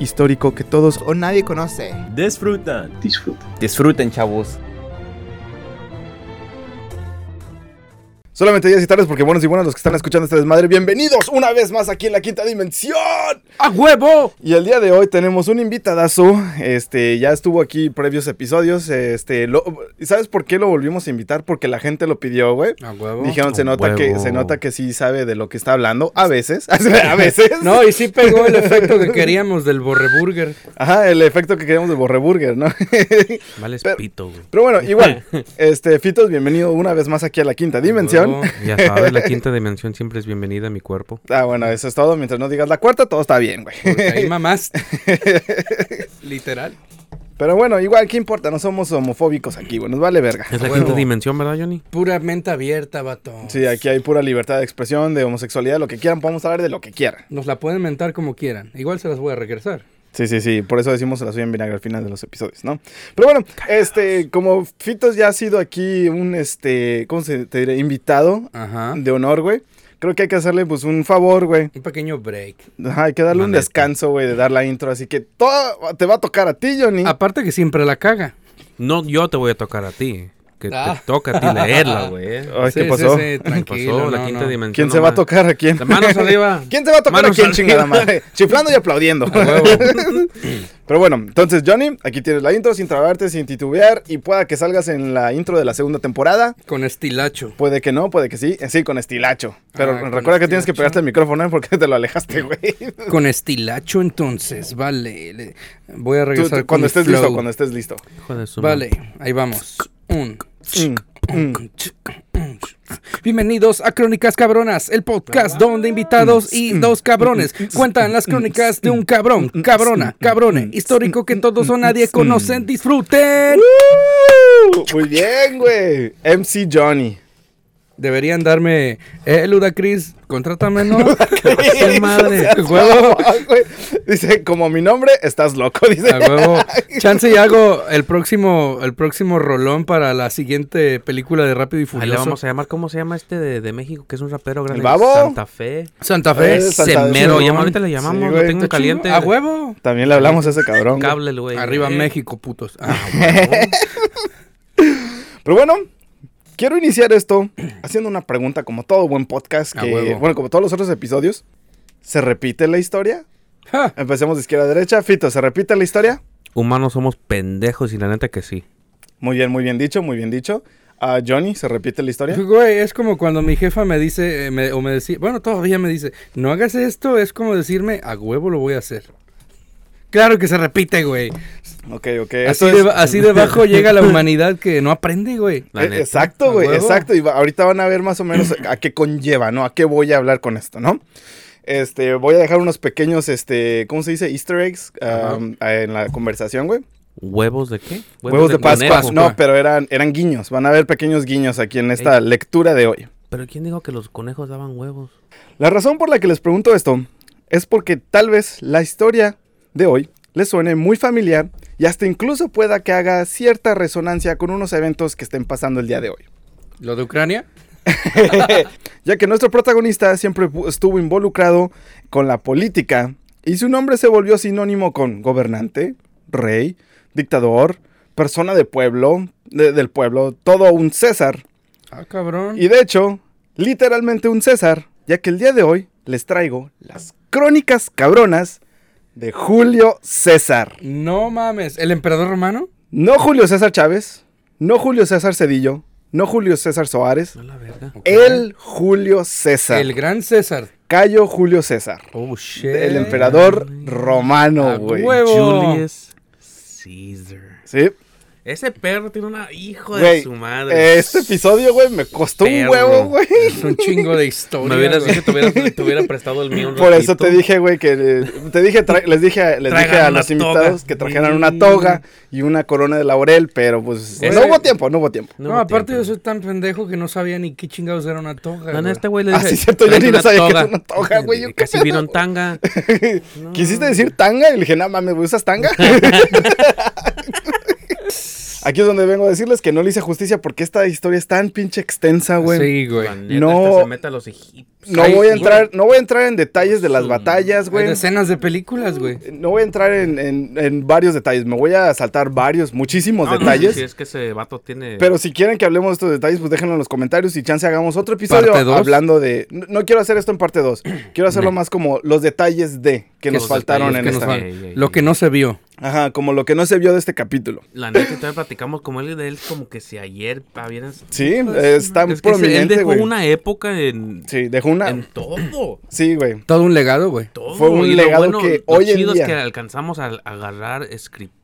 Histórico que todos O nadie conoce. disfrutan. disfruten, chavos. Solamente días y tardes porque buenos y buenas los que están escuchando este desmadre. Bienvenidos una vez más aquí en la quinta dimensión. ¡A huevo! Y el día de hoy tenemos un invitadazo. Este, ya estuvo aquí previos episodios. Este, lo- ¿y ¿sabes por qué lo volvimos a invitar? Porque la gente lo pidió, güey. A huevo. Dijeron, se nota que se nota que sí sabe de lo que está hablando. A veces. a veces. No, y sí pegó el efecto que queríamos del borreburger. Ajá, el efecto que queríamos de Borreburger, ¿no? Vale, Pero- pito, güey. Pero bueno, igual. Este, Fitos, bienvenido una vez más aquí a la quinta dimensión. Ya sabes, la quinta dimensión siempre es bienvenida a mi cuerpo. Ah, bueno, eso es todo. Mientras no digas la cuarta, todo está bien, güey. Ahí mamás. Literal. Pero bueno, igual, ¿qué importa? No somos homofóbicos aquí, güey. Nos vale verga. Es la Huevo. quinta dimensión, ¿verdad, Johnny? Pura mente abierta, vato. Sí, aquí hay pura libertad de expresión, de homosexualidad, lo que quieran. Podemos hablar de lo que quieran. Nos la pueden mentar como quieran. Igual se las voy a regresar. Sí, sí, sí. Por eso decimos se la suya en vinagre al final de los episodios, ¿no? Pero bueno, este, como Fitos ya ha sido aquí un, este, ¿cómo se te diré? Invitado Ajá. de honor, güey. Creo que hay que hacerle, pues, un favor, güey. Un pequeño break. Ajá, hay que darle un descanso, güey, de dar la intro. Así que todo te va a tocar a ti, Johnny. Aparte que siempre la caga. No, yo te voy a tocar a ti. Que Ah. te toca a ti leerla, güey. Ay, Sí, ¿qué sí, pasó? sí, ¿Qué tranquilo, pasó? La no, quinta no. dimensión. ¿Quién se va a tocar a quién? Manos arriba. ¿Quién se va a tocar Manos a quién, chingada madre? Chiflando y aplaudiendo. Pero bueno, entonces, Johnny, aquí tienes la intro sin trabarte, sin titubear. Y pueda que salgas en la intro de la segunda temporada. Con estilacho. Puede que no, puede que sí. Eh, Sí, con estilacho. Pero Ah, recuerda que tienes que pegarte el micrófono, ¿eh? Porque te lo alejaste, güey. Con estilacho, entonces. Vale. le- Voy a Tú- regresar tú- cuando con estés flow. listo, cuando estés listo. Hijo de su Vale, ahí vamos. Un. Mm, mm. Bienvenidos a Crónicas Cabronas, el podcast donde invitados y dos cabrones cuentan las crónicas de un cabrón, cabrona, cabrone, histórico que todos o nadie conocen. Disfruten. Muy bien, güey. MC Johnny. Deberían darme, eh, Ludacris, contrátame, ¿no? Sí, madre, huevo. Dice, como mi nombre, estás loco. Dice. A huevo. Chance y hago el próximo, el próximo rolón para la siguiente película de Rápido y Ahí le Furioso. vamos a llamar, ¿cómo se llama este de, de México? Que es un rapero grande. babo? Santa Fe. Santa Fe. Eh, Santa- Semero. Llama, ahorita le llamamos, Sí, lo tengo caliente. chido. A huevo. También le hablamos a ese cabrón. Cable, güey. Arriba Eh. México, putos. Ah, Pero bueno, quiero iniciar esto haciendo una pregunta como todo buen podcast. Que, bueno, como todos los otros episodios. ¿Se repite la historia? ja. Empecemos de izquierda a derecha. Fito, ¿se repite la historia? Humanos somos pendejos y la neta que sí. Muy bien, muy bien dicho, muy bien dicho. Ah, Johnny, ¿se repite la historia? Güey, es como cuando mi jefa me dice, eh, me- o me decía, bueno, todavía me dice, no hagas esto, es como decirme, a huevo lo voy a hacer. Claro que se repite, güey. Ok, ok. Así, de, es- llega la humanidad que no aprende, güey. La Eh, neta. exacto, güey, exacto. Y va- ahorita van a ver más o menos a qué conlleva, ¿no? A qué voy a hablar con esto, ¿no? Este, voy a dejar unos pequeños, este, ¿cómo se dice? Easter eggs um, en la conversación, güey. ¿Huevos de qué? Huevos, de, Pascua. conejo. No, pero eran, eran guiños. Van a ver pequeños guiños aquí en esta lectura de hoy. Pero ¿quién dijo que los conejos daban huevos? La razón por la que les pregunto esto es porque tal vez la historia de hoy les suene muy familiar y hasta incluso pueda que haga cierta resonancia con unos eventos que estén pasando el día de hoy. ¿Lo de Ucrania? ya que nuestro protagonista siempre estuvo involucrado con la política y su nombre se volvió sinónimo con gobernante, rey, dictador, persona de pueblo, de- del pueblo, todo un César. Ah, cabrón. Y de hecho, literalmente un César, ya que el día de hoy les traigo las crónicas cabronas de Julio César. No mames, ¿el emperador romano? No Julio César Chávez, no Julio César Cedillo, no Julio César Soares, A la verga. Ok. el Julio César. El gran César. Cayo Julio César. Oh, shit. El emperador romano, güey. huevo. Julius Caesar. Sí. Ese perro tiene una hijo Güey, de su madre. Este episodio, güey, me costó un huevo, güey. Es un chingo de historia. Me hubieras dicho, te hubiera, te hubiera prestado el mío un Por eso te dije, güey, que eh, te dije, les dije, les dije a los invitados toga. que trajeran una toga y una corona de laurel, pero pues Ese- no hubo tiempo, no hubo tiempo. No, hubo aparte yo soy tan pendejo que no sabía ni qué chingados era una toga. No, este güey le Ah, dije. sí, cierto, yo "Tráete ni no una sabía que era una toga, güey, yo Casi en tanga. No. ¿Quisiste decir tanga? Y le dije, no mames, ¿usas tanga? Aquí es donde vengo a decirles que no le hice justicia porque esta historia es tan pinche extensa, güey. Sí, güey. No. hasta se mete a los egipcios. No voy a entrar, no voy a entrar en detalles de las batallas, Hay güey. decenas de películas, güey. No voy a entrar en, en- en varios detalles. Me voy a saltar varios, muchísimos No, no, detalles. Si es que ese vato tiene. Pero si quieren que hablemos de estos detalles, pues déjenlo en los comentarios y chance hagamos otro episodio Parte dos. hablando de... No, no quiero hacer esto en parte 2. Quiero hacerlo más como los detalles de que nos faltaron en que nos esta. ey, Lo que no se vio. Ajá, como lo que no se vio de este capítulo. La neta, todavía platicamos como él de él, como que si ayer habían. Sí, es tan Es que se- él prominente, dejó güey. una época en. Sí, dejó una... En todo. Sí, güey. Todo un legado, güey. todo. Fue un Y lo legado que lo hoy en día- es que alcanzamos a, a agarrar escrituras,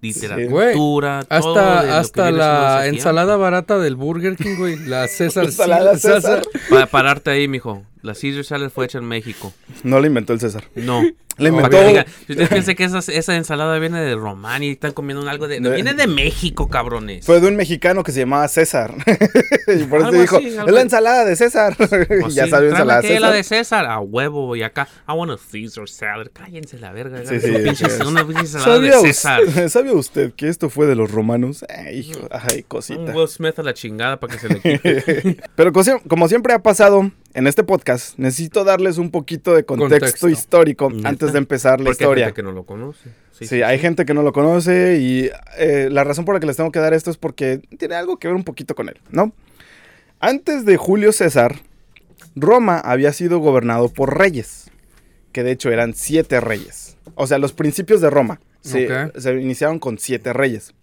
literatura, todo de lo Hasta, que hasta la ensalada barata del Burger King, güey. La César. Ensalada César. tiempo. Para pararte ahí, mijo. La Caesar salad fue hecha en México. No la inventó el César. No. La inventó... si ustedes piensan que esa, esa ensalada viene de Román y están comiendo algo de... De- Viene de México, cabrones. Fue de un mexicano que se llamaba César. y por eso dijo, así, algo es la ensalada de César. Pues ya sí, salió tráeme ensalada que la César. de César, a huevo, y acá, I want a Caesar salad. Cállense la verga. Sí, sí, sí. una pinche ensalada ¿Sabía, de us- César. ¿Sabía usted que esto fue de los romanos? Ay, hijo, ay, Un cosita. Will Smith a la chingada para que se le quite. Pero como siempre ha pasado en este podcast, necesito darles un poquito de contexto, Contexto. histórico Neta. antes de empezar la Porque hay historia. gente que no lo conoce. Sí, hay gente que no lo conoce y eh, la razón por la que les tengo que dar esto es porque tiene algo que ver un poquito con él, ¿no? Antes de Julio César, Roma había sido gobernado por reyes, que de hecho eran siete reyes. O sea, los principios de Roma se, se iniciaron con siete reyes.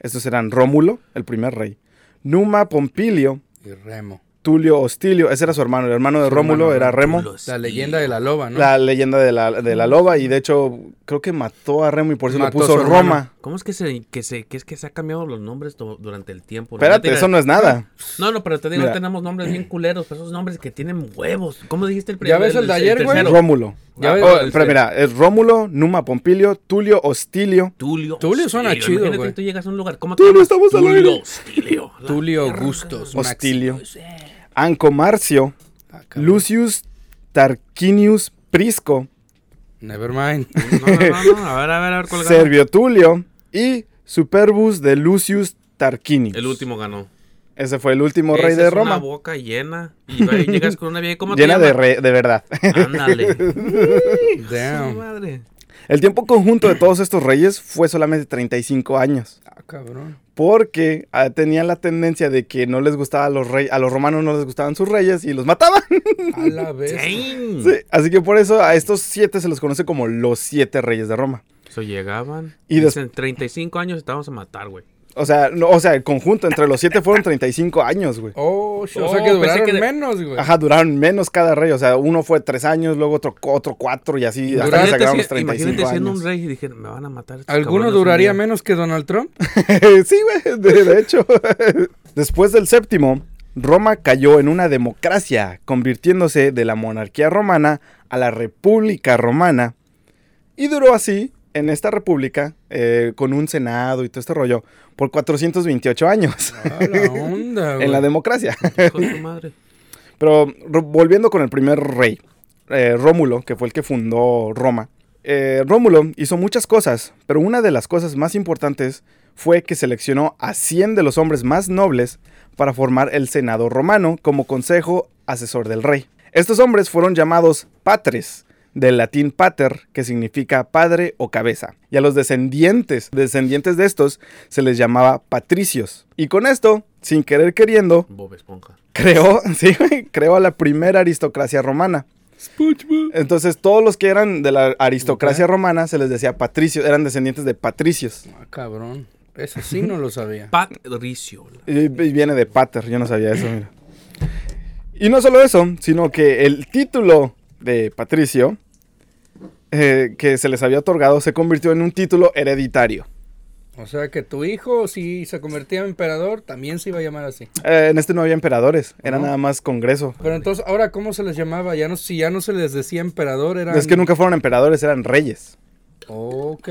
Estos eran Rómulo, el primer rey, Numa Pompilio, Y Remo. Tulio Hostilio, ese era su hermano, el hermano de Su Rómulo hermano, era Remo. La leyenda de la loba, ¿no? La leyenda de la, de la loba y de hecho creo que mató a Remo y por eso le Mató a puso. Roma. ¿Cómo es que se, que se, que es que se ha cambiado los nombres du- durante el tiempo? Espérate, eso no es nada. No, no, pero te digo, Mira. tenemos nombres bien culeros, pero esos nombres que tienen huevos. ¿Cómo dijiste el ¿Ya primero? ves el de ayer, güey? Rómulo. Ya Ah, ves, oh, el- pero mira, es Rómulo, Numa Pompilio, Tulio Hostilio. Tulio. Tulio suena Hostilio. chido, güey. tú llegas a un lugar. ¿Cómo te Tulio, al aire. Hostilio. Tulio. Max- Hostilio. Ancomarcio, Ah, cabrón. Lucius Tarquinius Prisco, Nevermind. No, no, no, no. A ver, a ver, a ver cuál gana. Servio Tulio y Superbus de Lucius Tarquinius. El último ganó. Ese fue el último Esa rey de es Roma. una boca llena. Y llegas con una vieja. ¿Cómo te Llena de, re- de verdad. Ándale. Damn. madre. El tiempo conjunto de todos estos reyes fue solamente 35 años. Ah, cabrón. Porque ah, tenían la tendencia de que no les gustaba a los reyes, a los romanos no les gustaban sus reyes y los mataban. A la vez. Sí, así que por eso a estos siete se los conoce como los siete reyes de Roma. So llegaban. Y dicen 35 años estábamos a matar, güey. O sea, no, o sea, el conjunto entre los siete fueron 35 años, güey. Oh, sh- o Oh, sea que pensé duraron que de- menos, güey. Ajá, duraron menos cada rey. O sea, uno fue tres años, luego otro, otro cuatro y así. Hasta que sacaron si- los 35 imagínate siendo años. un rey y dijeron, me van a matar. ¿Alguno duraría día". menos que Donald Trump? sí, güey, de, de hecho. Después del séptimo, Roma cayó en una democracia, convirtiéndose de la monarquía romana a la república romana. Y duró así, en esta república, eh, con un senado y todo este rollo, por 428 años. A la onda, güey. en la democracia. Madre. Pero ro- volviendo con el primer rey, eh, Rómulo, que fue el que fundó Roma. eh, Rómulo hizo muchas cosas, pero una de las cosas más importantes fue que seleccionó a 100 de los hombres más nobles para formar el Senado romano como consejo asesor del rey. Estos hombres fueron llamados patres, del latín pater, que significa padre o cabeza. Y a los descendientes, descendientes de estos, se les llamaba patricios. Y con esto, sin querer queriendo, Bob Esponja. creó, sí, güey, creó a la primera aristocracia romana. Entonces, todos los que eran de la aristocracia romana se les decía patricios, eran descendientes de patricios. Ah, cabrón. Eso sí no lo sabía. Patricio. Y, y viene de pater, yo no sabía eso, mira. Y no solo eso, sino que el título de patricio eh, que se les había otorgado se convirtió en un título hereditario. O sea que tu hijo, si se convertía en emperador, también se iba a llamar así. Eh, en este no había emperadores, era ¿No? nada más congreso. Pero entonces, ahora, ¿cómo se les llamaba? Ya no, si ya no se les decía emperador, eran... Es que nunca fueron emperadores, eran reyes. Ok.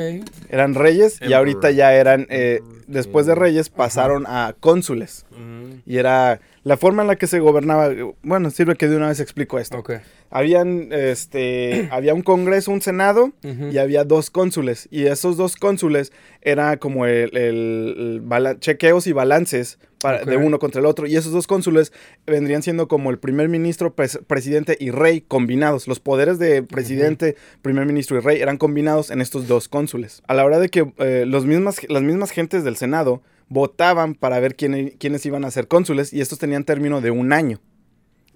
Eran reyes y ahorita ya eran, eh, después de reyes pasaron a cónsules. Mm. Y era la forma en la que se gobernaba. Bueno, sirve que de una vez explico esto. Habían, este, había un congreso, un senado y había dos cónsules. Y esos dos cónsules era como el, el- chequeos y balances para- de uno contra el otro. Y esos dos cónsules vendrían siendo como el primer ministro, pres- presidente y rey combinados. Los poderes de presidente, primer ministro y rey eran combinados en estos dos cónsules. A la hora de que eh, los mismas, las mismas gentes del senado votaban para ver quién- quiénes iban a ser cónsules y estos tenían término de un año.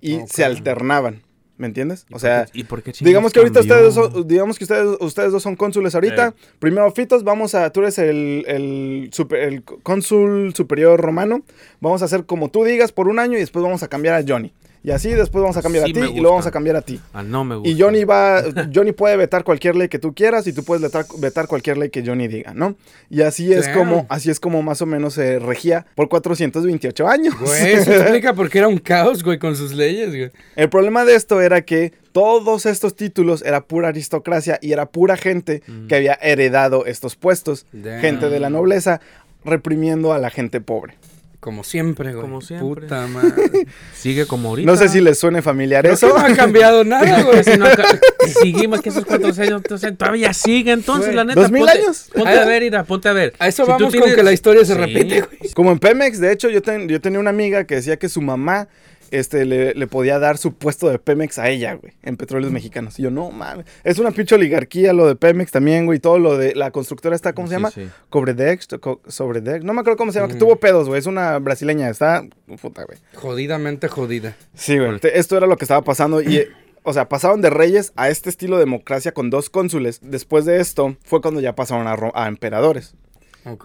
Y se alternaban. ¿Me entiendes? ¿Y O sea, qué- ¿y por qué Digamos que ahorita cambió? ustedes, son- digamos que ustedes, ustedes dos son cónsules ahorita. Primero, Fitos, vamos a, tú eres el, el, super- el cónsul superior romano. Vamos a hacer como tú digas por un año y después vamos a cambiar a Johnny. Y así después vamos a cambiar Sí a ti y luego vamos a cambiar a ti. Ah, no me gusta. Y Johnny va, Johnny puede vetar cualquier ley que tú quieras y tú puedes vetar, vetar cualquier ley que Johnny diga, ¿no? Y así es como, así es como más o menos se regía por 428 años. Güey, eso explica por qué era un caos, güey, con sus leyes, güey. El problema de esto era que todos estos títulos era pura aristocracia y era pura gente que había heredado estos puestos. Damn. Gente de la nobleza reprimiendo a la gente pobre. Como siempre, güey. Como siempre. Puta madre. Sigue como ahorita. No sé si les suene familiar Creo que eso. no ha cambiado nada, güey. No acá- seguimos que esos cuantos años entonces, todavía sigue entonces Güey, la neta ¿dos mil ponte, años? ponte a ver Ira, ponte a ver A eso Si tú vamos con que la historia se Sí. repite, güey. Como en Pemex, de hecho, yo, ten- yo tenía una amiga que decía que su mamá este, le, le podía dar su puesto de Pemex a ella, güey, en Petróleos Mexicanos. Y yo, no, mames. Es una pinche oligarquía lo de Pemex también, güey. y Todo lo de la constructora está, ¿cómo se Sí, llama? sí. Cobredex, co- Sobredex. No me acuerdo cómo se llama, que Mm. tuvo pedos, güey. Es una brasileña, está. Puta, güey. Jodidamente jodida. Sí, güey. te- Esto era lo que estaba pasando y, o sea, pasaron de reyes a este estilo de democracia con dos cónsules. Después de esto fue cuando ya pasaron a, emperadores.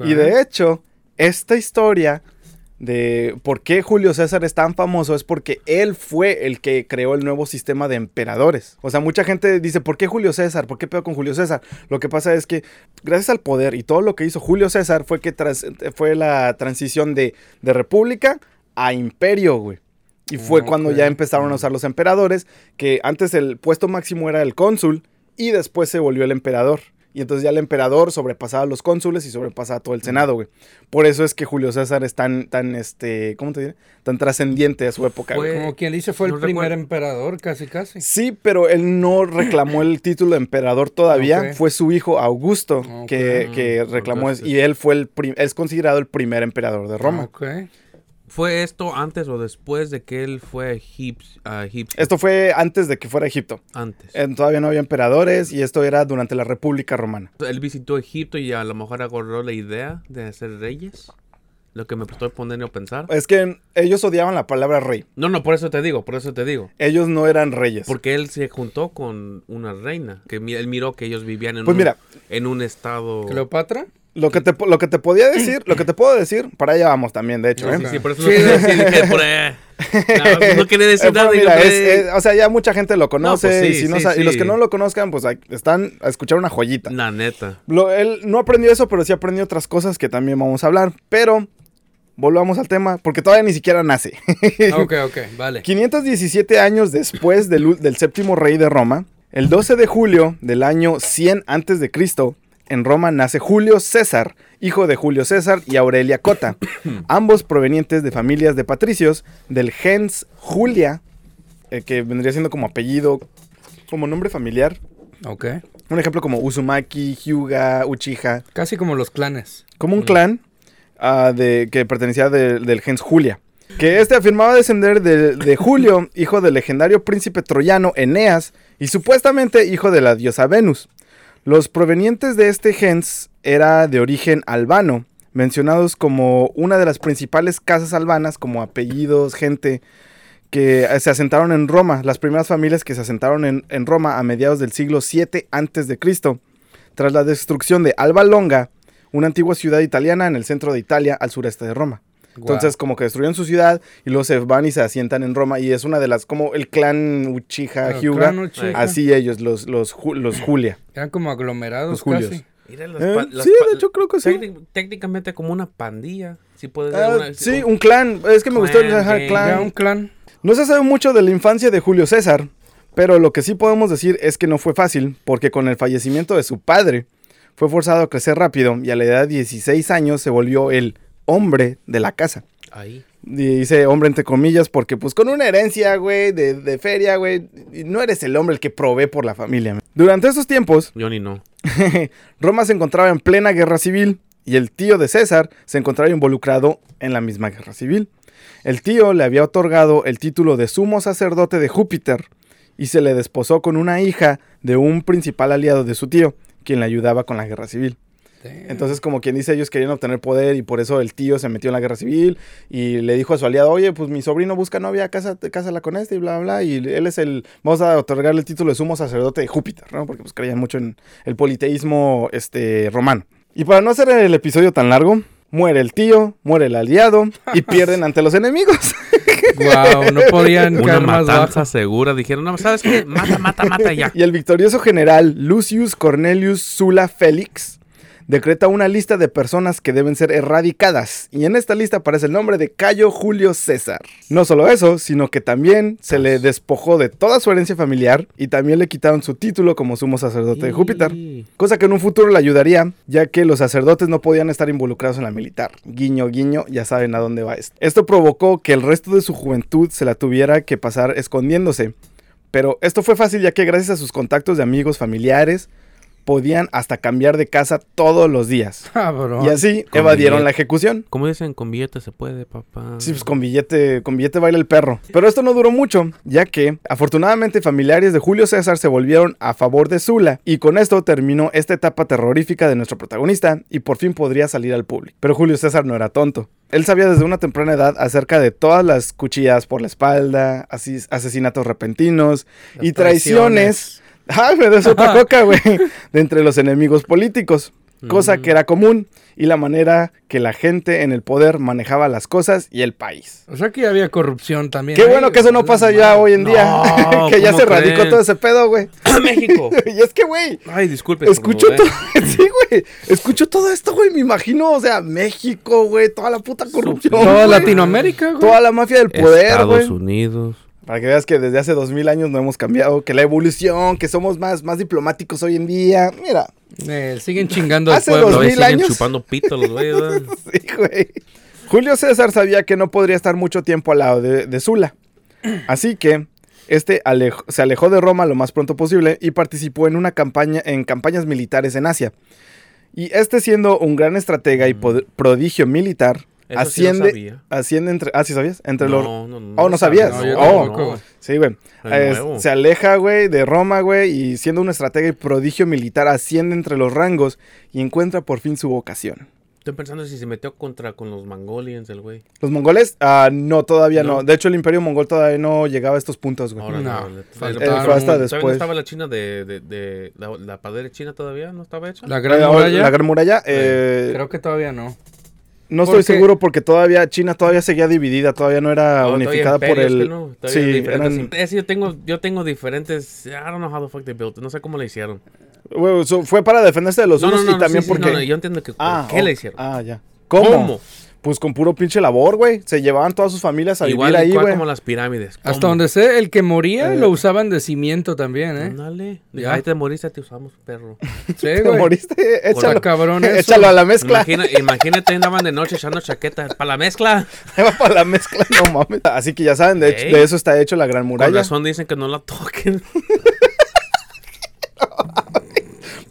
Y de hecho, esta historia de por qué Julio César es tan famoso es porque él fue el que creó el nuevo sistema de emperadores. O sea, mucha gente dice, ¿por qué Julio César? ¿Por qué pedo con Julio César? Lo que pasa es que gracias al poder y todo lo que hizo Julio César fue que tras- fue la transición de, de república a imperio, güey. Y fue cuando ya empezaron a usar los emperadores, que antes el puesto máximo era el cónsul y después se volvió el emperador. Y entonces ya el emperador sobrepasaba a los cónsules y sobrepasaba a todo el senado, güey. Por eso es que Julio César es tan, tan, este, ¿cómo te diré? Tan trascendiente a su época, güey. Fue- Como quien dice, fue No el primer recuerdo. emperador, casi, casi. Sí, pero él no reclamó el título de emperador todavía. Fue su hijo Augusto que, que Mm, reclamó eso. Augustus. Y él fue el es considerado el primer emperador de Roma. ¿Fue esto antes o después de que él fue a Egip- a Egipcio? Esto fue antes de que fuera Egipto. Antes. Todavía no había emperadores y esto era durante la República Romana. Él visitó Egipto y a lo mejor agarró la idea de hacer reyes. Lo que me estoy poniendo a pensar. Es que ellos odiaban la palabra rey. No, no, por eso te digo, por eso te digo. Ellos no eran reyes. Porque él se juntó con una reina. Que mi- él miró que ellos vivían en, Pues un, mira. en un estado. ¿Cleopatra? Lo que, te, lo que te podía decir, lo que te puedo decir, para allá vamos también, de hecho. Sí, ¿eh? sí, sí, por eso Sí. no quería decir, por ahí. No, no quería decir Eh, nada. mira, no es- o sea, ya mucha gente lo conoce pues sí, y, si no sí, sa- y los que no lo conozcan, pues están a escuchar una joyita. La neta. Lo- él no aprendió eso, pero sí aprendió otras cosas que también vamos a hablar. Pero volvamos al tema, porque todavía ni siquiera nace. Ok, ok, vale. 517 años después del, del séptimo rey de Roma, el 12 de julio del año 100 antes de Cristo, en Roma nace Julio César, hijo de Julio César y Aurelia Cota, ambos provenientes de familias de patricios del gens Julia, eh, que vendría siendo como apellido, como nombre familiar. Ok. Un ejemplo como Uzumaki, Hyuga, Uchiha, Casi como los clanes. como un clan ah, de, que pertenecía de- del gens Julia. Que este afirmaba descender de, de Julio, hijo del legendario príncipe troyano Eneas, y supuestamente hijo de la diosa Venus. Los provenientes de este gens era de origen albano, mencionados como una de las principales casas albanas, como apellidos, gente que se asentaron en Roma, las primeras familias que se asentaron en, Roma a mediados del siglo 7 antes de Cristo, tras la destrucción de Alba Longa, una antigua ciudad italiana en el centro de Italia, al sureste de Roma. Entonces, como que destruyeron su ciudad y luego se van y se asientan en Roma. Y es una de las, como el clan Uchiha, El Hyuga. clan Uchiha. Así ellos, los, los, los Julia. Eran como aglomerados Los Julios. casi. Mira, las Eh, las sí, de hecho creo que sí. técnic- técnicamente como una pandilla. Sí, puede ser Ah, una- sí, un clan. Es que me gustó el clan. Ya un clan. No se sabe mucho de la infancia de Julio César, pero lo que sí podemos decir es que no fue fácil, porque con el fallecimiento de su padre, fue forzado a crecer rápido y a la edad de 16 años se volvió el hombre de la casa. Ahí. Dice hombre entre comillas, porque pues con una herencia, güey, de, de feria, güey, no eres el hombre el que provee por la familia. Durante esos tiempos, Johnny no. Roma se encontraba en plena guerra civil y el tío de César se encontraba involucrado en la misma guerra civil. El tío le había otorgado el título de sumo sacerdote de Júpiter y se le desposó con una hija de un principal aliado de su tío, quien le ayudaba con la guerra civil. Entonces, como quien dice, ellos querían obtener poder y por eso el tío se metió en la guerra civil y le dijo a su aliado, oye, pues mi sobrino busca novia, cásate, cásala con este y bla, bla. Y él es el, vamos a otorgarle el título de sumo sacerdote de Júpiter, ¿no? Porque pues creían mucho en el politeísmo este, romano. Y para no hacer el episodio tan largo, muere el tío, muere el aliado y pierden ante los enemigos. Wow, no podían Una matanza bajo. segura. Dijeron, no, ¿sabes qué? Mata, mata, mata ya. Y el victorioso general Lucius Cornelius Sulla Félix decreta una lista de personas que deben ser erradicadas. Y en esta lista aparece el nombre de Cayo Julio César. No solo eso, sino que también se le despojó de toda su herencia familiar y también le quitaron su título como sumo sacerdote de Júpiter. Cosa que en un futuro le ayudaría, ya que los sacerdotes no podían estar involucrados en la militar. Guiño, guiño, ya saben a dónde va esto. Esto provocó que el resto de su juventud se la tuviera que pasar escondiéndose. Pero esto fue fácil ya que gracias a sus contactos de amigos familiares, podían hasta cambiar de casa todos los días. Cabrón. Y así Con evadieron billete. la ejecución. Como dicen, con billete se puede, papá. Sí, pues con billete, con billete baila el perro. Pero esto no duró mucho, ya que afortunadamente familiares de Julio César se volvieron a favor de Sula y con esto terminó esta etapa terrorífica de nuestro protagonista y por fin podría salir al público. Pero Julio César no era tonto. Él sabía desde una temprana edad acerca de todas las cuchilladas por la espalda, asesinatos repentinos Las y traiciones. Ay, me des otra coca, güey. De entre los enemigos políticos. Cosa que era común y la manera que la gente en el poder manejaba las cosas y el país. O sea que ya había corrupción también. Qué ahí, bueno que eso no güey. pasa ya hoy en día. No, que ya ¿cómo se radicó creen? todo ese pedo, güey. México. y es que, güey, Ay, disculpe. escucho estornudé. todo. sí, güey. Escucho todo esto, güey. Me imagino, o sea, México, güey. Toda la puta corrupción. Toda güey. Latinoamérica, güey. Toda la mafia del poder, Estados güey. Unidos. Para que veas que desde hace dos mil años no hemos cambiado. Que la evolución, que somos más, más diplomáticos hoy en día. Mira, Eh, siguen chingando al pueblo. mil siguen años. chupando pito los güeyes. Sí, güey. Julio César sabía que no podría estar mucho tiempo al lado de, de Sula. Así que este se alejó de Roma lo más pronto posible y participó en una campaña en campañas militares en Asia. Y este siendo un gran estratega y pod- prodigio militar, Eso sí lo asciende, sabía. asciende entre ah, sí sabías, entre los No, no, no. Oh, ¿no sabías? No, yo Oh, tampoco. Sí, güey. Se aleja, güey, de Roma, güey, y siendo un estratega y prodigio militar, asciende entre los rangos y encuentra por fin su vocación. Estoy pensando si se metió contra con los Mongolians, el güey. ¿Los mongoles? Ah, no, todavía no. No. De hecho, el imperio mongol todavía no llegaba a estos puntos, güey. Ahora No, no. faltaron. Eh, fue hasta ¿Todavía después. no estaba la China de, de, de- la, la padre china todavía? ¿No estaba hecha? La Eh, gran ahora, muralla. La gran muralla. eh, Creo que todavía no. No estoy porque- seguro porque todavía China todavía seguía dividida, todavía no era No, unificada por el. no, sí, eran- es yo tengo, yo tengo diferentes. I don't know how the fuck they built. No sé cómo le hicieron. güey, so- fue para defenderse de los No, no, unos no, y también sí, porque. yo entiendo que. Ah, ¿Qué oh, le hicieron? Ah, ya. ¿Cómo? ¿Cómo? Pues con puro pinche labor, güey. Se llevaban todas sus familias a Igual, vivir ahí, igual güey. como las pirámides. Hasta donde sé, el que moría Eh. lo usaban de cimiento también, ¿eh? Ándale. Ya. Ahí te moriste, te usamos, perro. Sí, Te güey. moriste, échalo, cabrón eso. échalo a la mezcla. Imagina, imagínate, andaban de noche echando chaquetas para la mezcla. Ahí para la mezcla, no mames. Así que ya saben, de, hecho, de eso está hecho la gran Con muralla. razón dicen que no la toquen.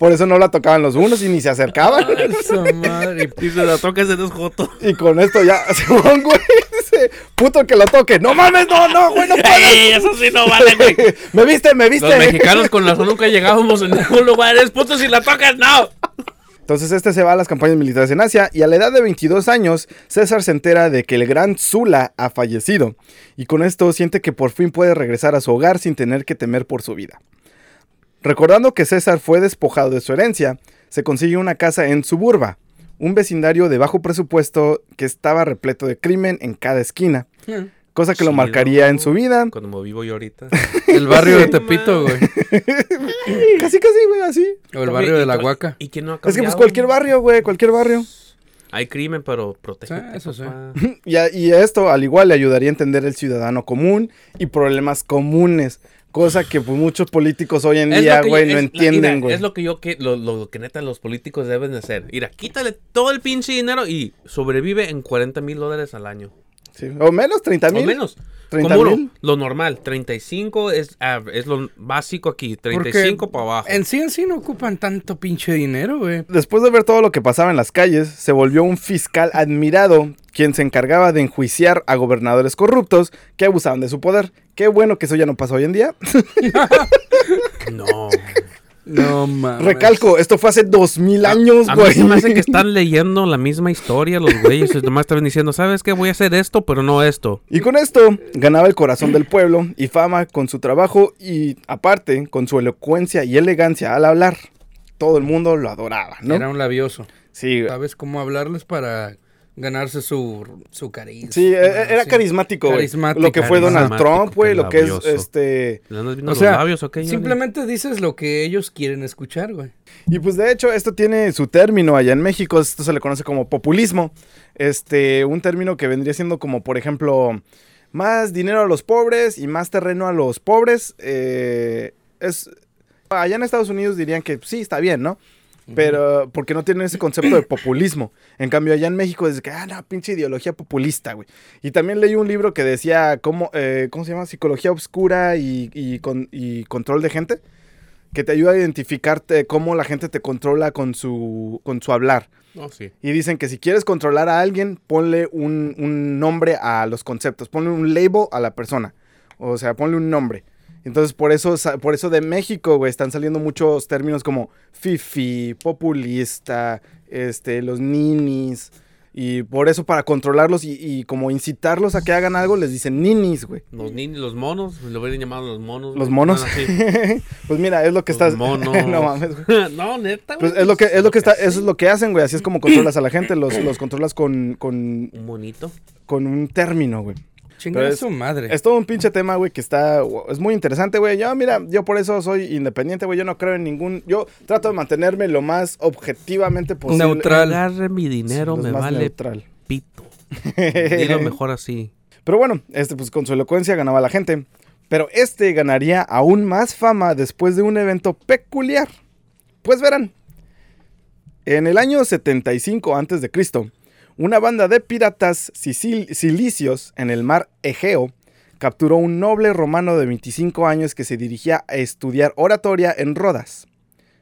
Por eso no la tocaban los unos y ni se acercaban. Esa madre. Y la tocas, eres joto. Y con esto ya, Simón, güey, puto que lo toque. No mames, no, no, güey, no puedes. Ey, eso sí no vale, güey. me viste, me viste. Los mexicanos con razón nunca llegábamos en ningún lugar. Es puto si la tocas, no. Entonces este se va a las campañas militares en Asia y a la edad de 22 años, César se entera de que el gran Sula ha fallecido. Y con esto siente que por fin puede regresar a su hogar sin tener que temer por su vida. Recordando que César fue despojado de su herencia, se consigue una casa en Suburba, un vecindario de bajo presupuesto que estaba repleto de crimen en cada esquina. cosa que lo marcaría en su vida. Cuando me vivo yo ahorita. El barrio de Tepito, güey. Casi, casi, güey, así. O el barrio de la Huaca. ¿Y quién no ha Es que pues cualquier barrio, güey, cualquier barrio. Hay crimen, pero protege. Sí, eso sí. Y, a- y esto, al igual, le ayudaría a entender el ciudadano común y problemas comunes. Cosa que pues, muchos políticos hoy en día, güey, no entienden, güey. Es lo que yo que lo, lo que neta los políticos deben de hacer. Mira, quítale todo el pinche dinero y sobrevive en 40 mil dólares al año. Sí, O menos, 30 mil. O menos. 30 Como mil. lo normal, 35 es, es lo básico aquí, 35 para abajo. En sí en sí no ocupan tanto pinche dinero, güey. Después de ver todo lo que pasaba en las calles, se volvió un fiscal admirado, quien se encargaba de enjuiciar a gobernadores corruptos que abusaban de su poder. Qué bueno que eso ya no pasa hoy en día. No. No mames. Recalco, esto fue hace dos mil años, A güey. se me hace que están leyendo la misma historia los güeyes. y Nomás estaban diciendo, ¿sabes qué? Voy a hacer esto, pero no esto. Y con esto ganaba el corazón del pueblo y fama con su trabajo y aparte con su elocuencia y elegancia al hablar. Todo el mundo lo adoraba, ¿no? Era un labioso. Sí, ¿Sabes cómo hablarles para ganarse su, su carisma? sí, e- era Sí. carismático, güey. Carismático. Lo que fue Donald Trump, güey, lo que es este... ¿Le andas viendo O sea, los labios o qué? Johnny? Simplemente dices lo que ellos quieren escuchar, güey. Y pues de hecho esto tiene su término allá en México, esto se le conoce como populismo. Este, un término que vendría siendo como, por ejemplo, más dinero a los pobres y más terreno a los pobres. eh, es allá en Estados Unidos dirían que sí, está bien, ¿no? Pero porque no tienen ese concepto de populismo. En cambio, allá en México es que, ah, no, pinche ideología populista, güey. Y también leí un libro que decía, ¿cómo, eh, ¿cómo se llama? Psicología obscura y, y con- y control de gente. Que te ayuda a identificarte cómo la gente te controla con su, con su hablar. Sí. Y dicen que si quieres controlar a alguien, ponle un, un nombre a los conceptos, ponle un label a la persona. O sea, ponle un nombre. Entonces, por eso, por eso de México, güey, están saliendo muchos términos como fifi, populista, este, los ninis. Y por eso, para controlarlos y, y como incitarlos a que hagan algo, les dicen ninis, güey. Los niños, los monos, lo hubieran llamado los monos. Los güey. monos. Ah, pues mira, es lo que Los estás. monos. no mames, güey. no, neta, güey. Pues es lo que, es lo que está, sí. eso es lo que hacen, güey. Así es como controlas a la gente, los, los controlas con, con, Un monito. con un término, güey. Chingar a su madre. Es todo un pinche tema, güey, que está, es muy interesante, güey. Yo, mira, yo por eso soy independiente, güey. Yo no creo en ningún, yo trato de mantenerme lo más objetivamente posible. Neutral. Agarre mi dinero, Sí, me vale neutral. pito. Dilo mejor así. Pero bueno, este, pues con su elocuencia ganaba la gente. Pero este ganaría aún más fama después de un evento peculiar. Pues verán. En el año 75 a.C., una banda de piratas cilicios en el mar Egeo capturó un noble romano de 25 años que se dirigía a estudiar oratoria en Rodas.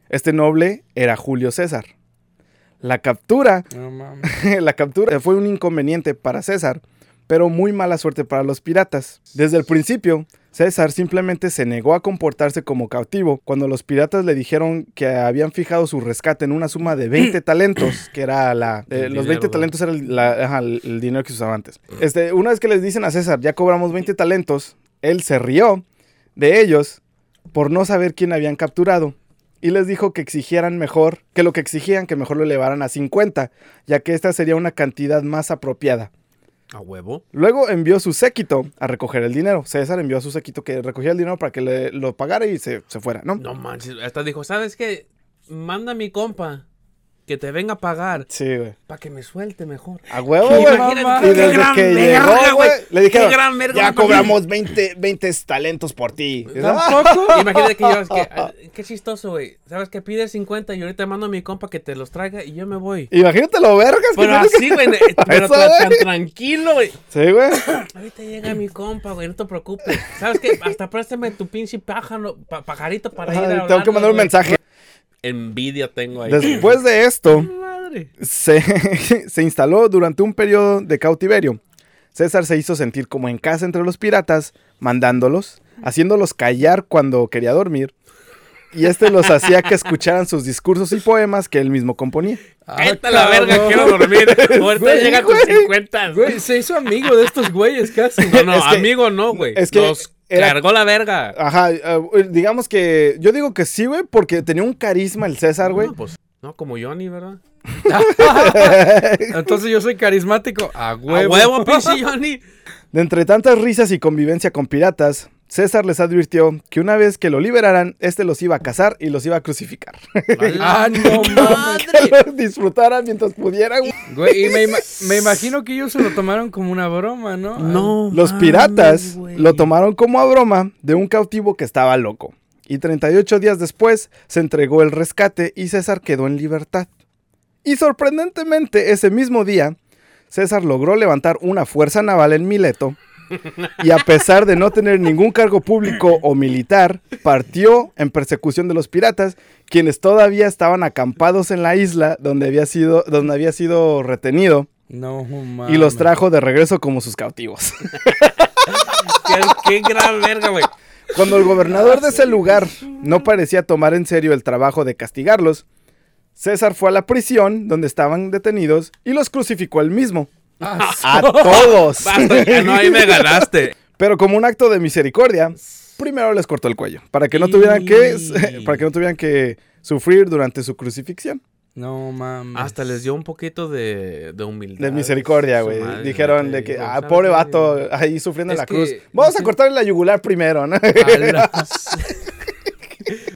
Este noble era Julio César. La captura No la captura fue un inconveniente para César, pero muy mala suerte para los piratas. Desde el principio, César simplemente se negó a comportarse como cautivo cuando los piratas le dijeron que habían fijado su rescate en una suma de 20 talentos, que era la... eh, los dinero, 20 ¿no? talentos era el, la- ajá, el- dinero que se usaba antes. Este, una vez que les dicen a César, ya cobramos 20 talentos, él se rió de ellos por no saber quién habían capturado. Y les dijo que exigieran mejor, que lo que exigían, que mejor lo elevaran a 50, ya que esta sería una cantidad más apropiada. A huevo. Luego envió su séquito a recoger el dinero. César envió a su séquito que recogiera el dinero para que le, lo pagara y se, se fuera, ¿no? No manches. Hasta dijo, ¿sabes qué? Manda a mi compa que te venga a pagar Sí, güey. para que me suelte mejor. A huevo, güey. Y desde gran que llegó, güey, le dijeron, ya cobramos 20, 20 talentos por ti. "Ah". ¿Tampoco? Imagínate que yo, es que, ah, qué chistoso, güey. ¿Sabes que Pides 50 y ahorita mando a mi compa que te los traiga y yo me voy. Imagínate lo vergas. que Pero que- así, güey, ne- pero Eso, tan, güey. tranquilo, güey. Sí, güey. Ahorita llega mi compa, güey, no te preocupes. ¿Sabes qué? Hasta préstame tu pinche pájaro, pa- pajarito para ir a Tengo que mandar un mensaje. Envidia tengo ahí. Después de esto, Madre. se, se instaló durante un periodo de cautiverio. César se hizo sentir como en casa entre los piratas, mandándolos, haciéndolos callar cuando quería dormir. Y este los hacía que escucharan sus discursos y poemas que él mismo componía. Ah, Cállate a la verga, quiero dormir. Ahorita Güey, llega con güey. 50. Güey, se hizo amigo de estos güeyes casi. No, no, Es que- amigo no, güey. es que Nos era- cargó la verga. Ajá, eh, digamos que yo digo que sí, güey, porque tenía un carisma el César, güey. No, pues, no, como Johnny, ¿verdad? Entonces yo soy carismático. A A huevo. huevo, pinche Johnny. De entre tantas risas y convivencia con piratas, César les advirtió que una vez que lo liberaran, este los iba a cazar y los iba a crucificar. Ah, no Que madre. los disfrutaran mientras pudieran. Güey, y me, ima- me imagino que ellos se lo tomaron como una broma, ¿no? No. Los mames, piratas güey. lo tomaron como a broma de un cautivo que estaba loco. Y 38 días después se entregó el rescate y César quedó en libertad. Y sorprendentemente, ese mismo día, César logró levantar una fuerza naval en Mileto y a pesar de no tener ningún cargo público o militar, partió en persecución de los piratas, quienes todavía estaban acampados en la isla donde había sido, donde había sido retenido No, y los trajo de regreso como sus cautivos. Qué, qué gran verga, güey. Cuando el gobernador de ese lugar no parecía tomar en serio el trabajo de castigarlos, César fue a la prisión donde estaban detenidos y los crucificó él mismo. Ah, A todos. Basta, ya no, ahí me ganaste. Pero como un acto de misericordia, primero les cortó el cuello para que no tuvieran que para que no tuvieran que sufrir durante su crucifixión. no mames. Hasta les dio un poquito de, de humildad. De misericordia, güey. Dijeron de que, ah, ¿sabes pobre vato, ahí sufriendo en la que- cruz. Vamos a cortarle la yugular primero, ¿no?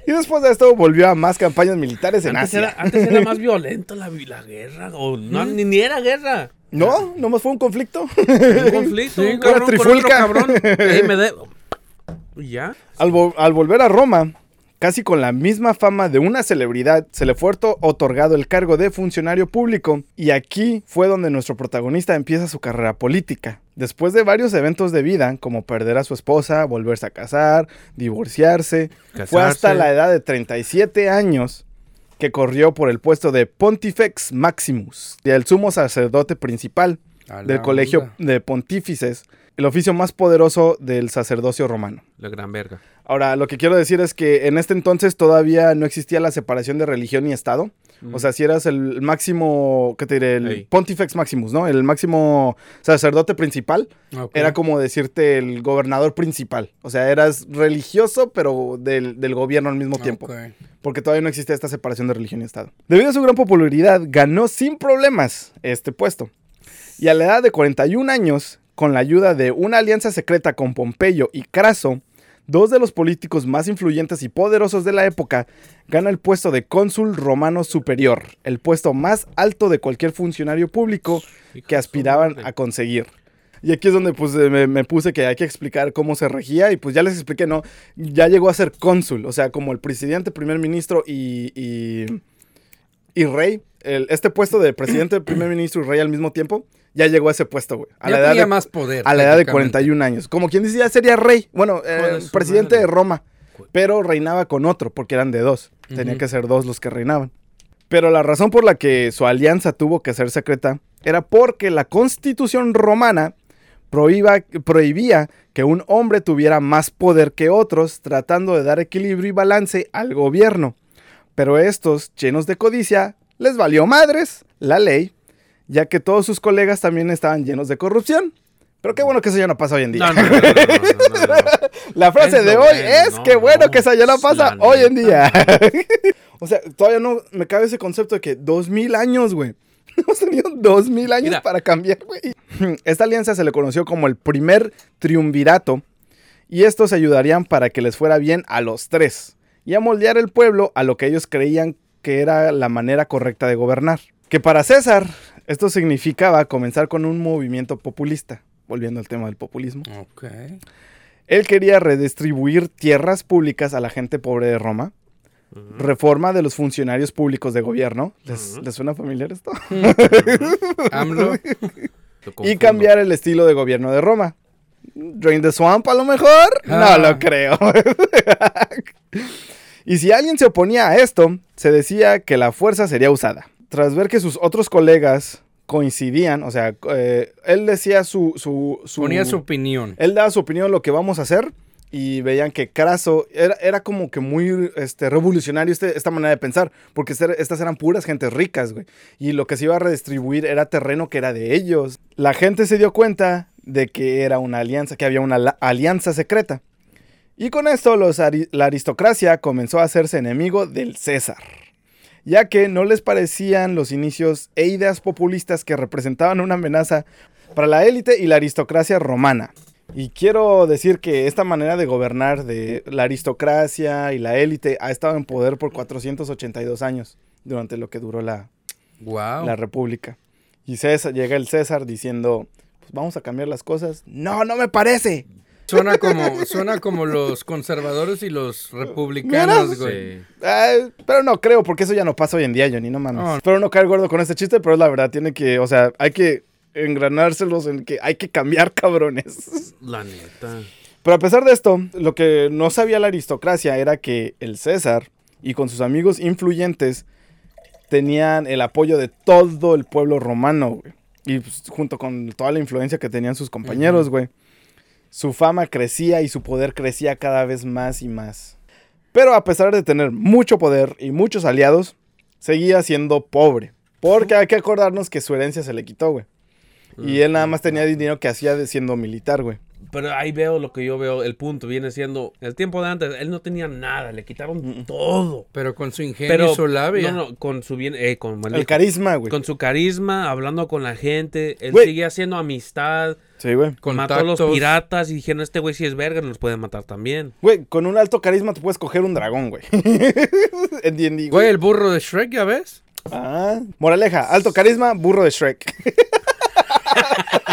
Y después de esto volvió a más campañas militares en Antes Asia. era, antes era más violento la, la guerra. O no, ni, ni era guerra. No, nomás fue un conflicto. Un conflicto. Sí, un cabrón con otro trifulca. cabrón. Ey, me de... ¿Y ¿Ya? Al, vo- al volver a Roma, casi con la misma fama de una celebridad, se le fue to- otorgado el cargo de funcionario público. Y aquí fue donde nuestro protagonista empieza su carrera política. Después de varios eventos de vida, como perder a su esposa, volverse a casar, divorciarse, fue hasta la edad de 37 años que corrió por el puesto de Pontifex Maximus, el sumo sacerdote principal del colegio de pontífices, el oficio más poderoso del sacerdocio romano. La gran verga. Ahora, lo que quiero decir es que en este entonces todavía no existía la separación de religión y Estado. O sea, si eras el máximo, ¿qué te diré? El Ey. Pontifex Maximus, ¿no? El máximo sacerdote principal. Era como decirte el gobernador principal. O sea, eras religioso, pero del, del gobierno al mismo tiempo. Porque todavía no existía esta separación de religión y Estado. Debido a su gran popularidad, ganó sin problemas este puesto. Y a la edad de 41 años, con la ayuda de una alianza secreta con Pompeyo y Craso, dos de los políticos más influyentes y poderosos de la época, gana el puesto de cónsul romano superior, el puesto más alto de cualquier funcionario público que aspiraban a conseguir. Y aquí es donde pues, eh, me, me puse que hay que explicar cómo se regía y pues ya les expliqué, ¿no? Ya llegó a ser cónsul, o sea, como el presidente, primer ministro y, y, y rey. El- este puesto de presidente, primer ministro y rey al mismo tiempo, ya llegó a ese puesto, güey. A Ya la edad tenía de, más poder. a la edad de prácticamente. 41 años. Como quien dice, ya sería rey. Bueno, eh, presidente madre. de Roma. Pero reinaba con otro, porque eran de dos. Tenía Ujú. que ser dos los que reinaban. Pero la razón por la que su alianza tuvo que ser secreta era porque la constitución romana prohíba- prohibía que un hombre tuviera más poder que otros, tratando de dar equilibrio y balance al gobierno. Pero estos, llenos de codicia, les valió madres la ley, ya que todos sus colegas también estaban llenos de corrupción. Pero qué bueno que eso ya no pasa hoy en día. No, no, no. La frase Es de hoy es que bueno no, que esa ya no pasa hoy en día. o sea, todavía no me cabe ese concepto de que dos mil años, güey. Hemos tenido dos mil años Mira. para cambiar, güey. Esta alianza se le conoció como el primer triunvirato y estos ayudarían para que les fuera bien a los tres y a moldear el pueblo a lo que ellos creían que era la manera correcta de gobernar. Que para César esto significaba comenzar con un movimiento populista, volviendo al tema del populismo. Ok. Él quería redistribuir tierras públicas a la gente pobre de Roma, reforma de los funcionarios públicos de gobierno. ¿Les, Ujú. ¿les suena familiar esto? AMLO. Lo Y cambiar el estilo de gobierno de Roma. Drain the Swamp a lo mejor. Ah. No lo creo. y si alguien se oponía a esto, se decía que la fuerza sería usada. Tras ver que sus otros colegas coincidían, o sea, eh, él decía su, su, su- Ponía su opinión. Él daba su opinión lo que vamos a hacer y veían que Craso era, era como que muy este, revolucionario este- esta manera de pensar, porque este- estas eran puras gentes ricas, güey. Y lo que se iba a redistribuir era terreno que era de ellos. La gente se dio cuenta de que era una alianza, que había una alianza secreta. Y con esto los ari- la aristocracia comenzó a hacerse enemigo del César, ya que no les parecían los inicios e ideas populistas que representaban una amenaza para la élite y la aristocracia romana. Y quiero decir que esta manera de gobernar de la aristocracia y la élite ha estado en poder por 482 años, durante lo que duró la, Wow. la república. Y César, llega el César diciendo, pues vamos a cambiar las cosas. No, no me parece. Suena como, suena como los conservadores y los republicanos, güey. Pero no creo, porque eso ya no pasa hoy en día, Johnny, no mames. No. Espero no caer gordo con este chiste, pero es la verdad, tiene que, o sea, hay que engranárselos en que hay que cambiar, cabrones. La neta. Pero a pesar de esto, lo que no sabía la aristocracia era que el César y con sus amigos influyentes tenían el apoyo de todo el pueblo romano, güey. Y pues, junto con toda la influencia que tenían sus compañeros, güey. Su fama crecía y su poder crecía cada vez más y más. Pero a pesar de tener mucho poder y muchos aliados, seguía siendo pobre. Porque hay que acordarnos que su herencia se le quitó, güey. Y él nada más tenía dinero que hacía de siendo militar, güey. Pero ahí veo lo que yo veo. El punto viene siendo. El tiempo de antes, él no tenía nada. Le quitaron todo. Pero con su ingenio Pero. y su labia. No, no, con su bien. eh, con, El carisma, güey. con su carisma, hablando con la gente. Él Güey. sigue haciendo amistad. Sí, güey. Mató a los piratas y dijeron: Este güey si es verga, los puede matar también. Güey, con un alto carisma tú puedes coger un dragón, güey. en D&D, Güey, güey. el burro de Shrek, ¿ya ves? Ah, moraleja, alto carisma, burro de Shrek.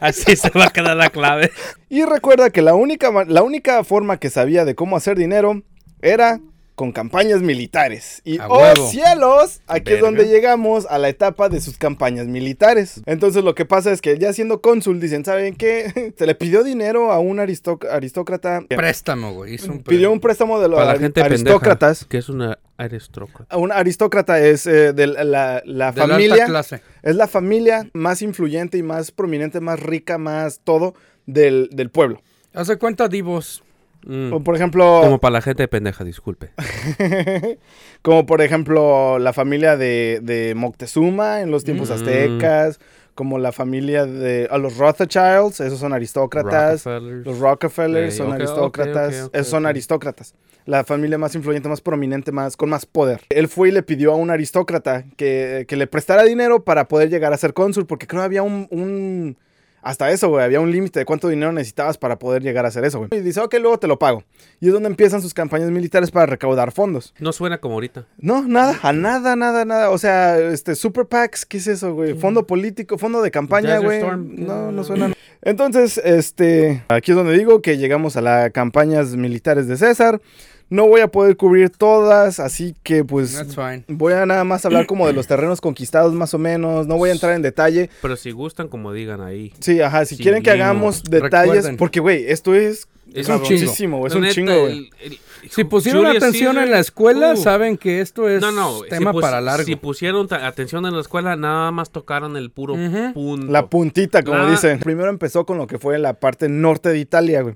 Así se va a quedar la clave. y recuerda que la única, la única forma que sabía de cómo hacer dinero era con campañas militares. Y A ¡oh huevo. cielos! Aquí es donde llegamos a la etapa de sus campañas militares. Entonces lo que pasa es que ya siendo cónsul, dicen, ¿saben qué? Se le pidió dinero a un aristoc- aristócrata. Préstamo, güey. Hizo un Pidió un préstamo de los Para la ari- gente aristócratas. pendeja, que es una aristócrata. Un aristócrata es eh, de la, la- la de la familia. alta clase. Es la familia más influyente y más prominente, más rica, más todo del, del pueblo. Hace cuenta, Divos. Mm. O, por ejemplo, Como para la gente pendeja, disculpe. como por ejemplo la familia de, de Moctezuma en los tiempos Mm. aztecas, como la familia de a los Rothschilds, esos son aristócratas. Rockefellers. Los Rockefellers Ey, son aristócratas. esos son aristócratas. La familia más influyente, más prominente, más con más poder. Él fue y le pidió a un aristócrata que, que le prestara dinero para poder llegar a ser cónsul, porque creo que había un, un- hasta eso, güey, había un límite de cuánto dinero necesitabas para poder llegar a hacer eso, güey. Y dice, ok, luego te lo pago. Y es donde empiezan sus campañas militares para recaudar fondos. No suena como ahorita. No, nada, a nada, nada, nada. O sea, este, Super PACs, ¿qué es eso, güey? Fondo político, fondo de campaña, güey. No, no suena. Entonces, este, aquí es donde digo que llegamos a las campañas militares de César. No voy a poder cubrir todas, así que pues That's fine. voy a nada más hablar como de los terrenos conquistados más o menos. No voy a entrar en detalle. Pero si gustan, como digan ahí. Sí, ajá, si quieren que hagamos detalles, Recuerden. porque güey, esto es Es un chingo. es un neta, chingo, güey. el- el- Si pusieron Julius atención Caesar, en la escuela, uh, saben que esto es No, no, tema si pus- para largo. Si pusieron atención en la escuela, nada más tocaron el puro Ujú. punto. La puntita, como La- dicen. Primero empezó con lo que fue la parte norte de Italia, güey.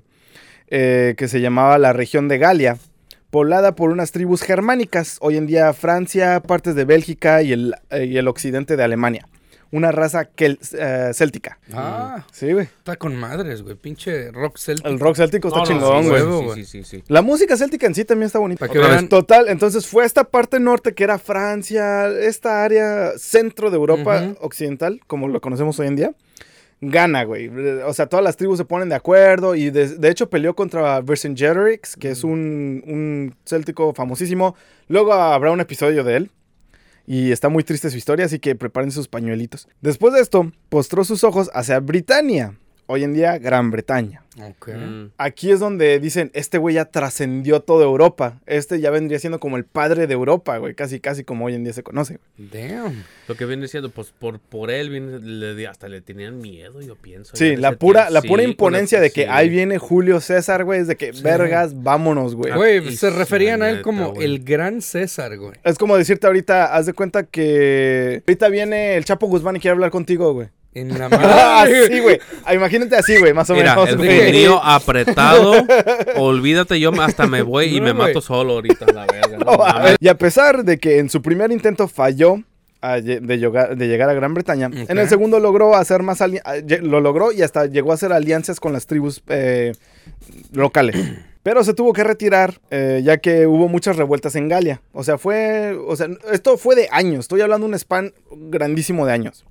eh, que se llamaba la región de Galia, poblada por unas tribus germánicas. Hoy en día Francia, partes de Bélgica y el, eh, y el occidente de Alemania. Una raza kel- eh, céltica. Ah, Sí, güey. está con madres, güey. Pinche rock celtic. El rock céltico está No, no, chingón, güey. sí, sí, sí, sí. La música céltica en sí también está bonita. Vean- Total, entonces fue esta parte norte que era Francia, esta área centro de Europa occidental, como lo conocemos hoy en día. Gana, güey. O sea, todas las tribus se ponen de acuerdo y de, de hecho peleó contra Vercingetorix, que es un, un céltico famosísimo. Luego habrá un episodio de él. Y está muy triste su historia, así que preparen sus pañuelitos. Después de esto, postró sus ojos hacia Britania, hoy en día Gran Bretaña. Ok. Mm. Aquí es donde dicen, este güey ya trascendió toda Europa. Este ya vendría siendo como el padre de Europa, güey. Casi, casi como hoy en día se conoce. güey. Damn. Lo que viene siendo, pues por, por él, viene, le hasta le tenían miedo, yo pienso. Sí, la pura, tiempo. la pura imponencia de que sí. ahí viene Julio César, güey. Es de que, Sí. vergas, vámonos, güey. Güey, se referían a él como güey. el gran César, güey. Es como decirte ahorita, haz de cuenta que ahorita viene el Chapo Guzmán y quiere hablar contigo, güey. En la Ah, madre. sí, güey. Ah, imagínate así, güey, más o Mira, menos. el frío apretado, olvídate, yo hasta me voy y No, me mato solo ahorita, la verga. no No, a mames. ver, y a pesar de que en su primer intento falló a de, llegar, de llegar a Gran Bretaña, en el segundo logró hacer más ali- a- lle- lo logró y hasta llegó a hacer alianzas con las tribus eh, locales. Pero se tuvo que retirar eh, ya que hubo muchas revueltas en Galia. O sea, fue, o sea, esto fue de años. Estoy hablando de un span grandísimo de años.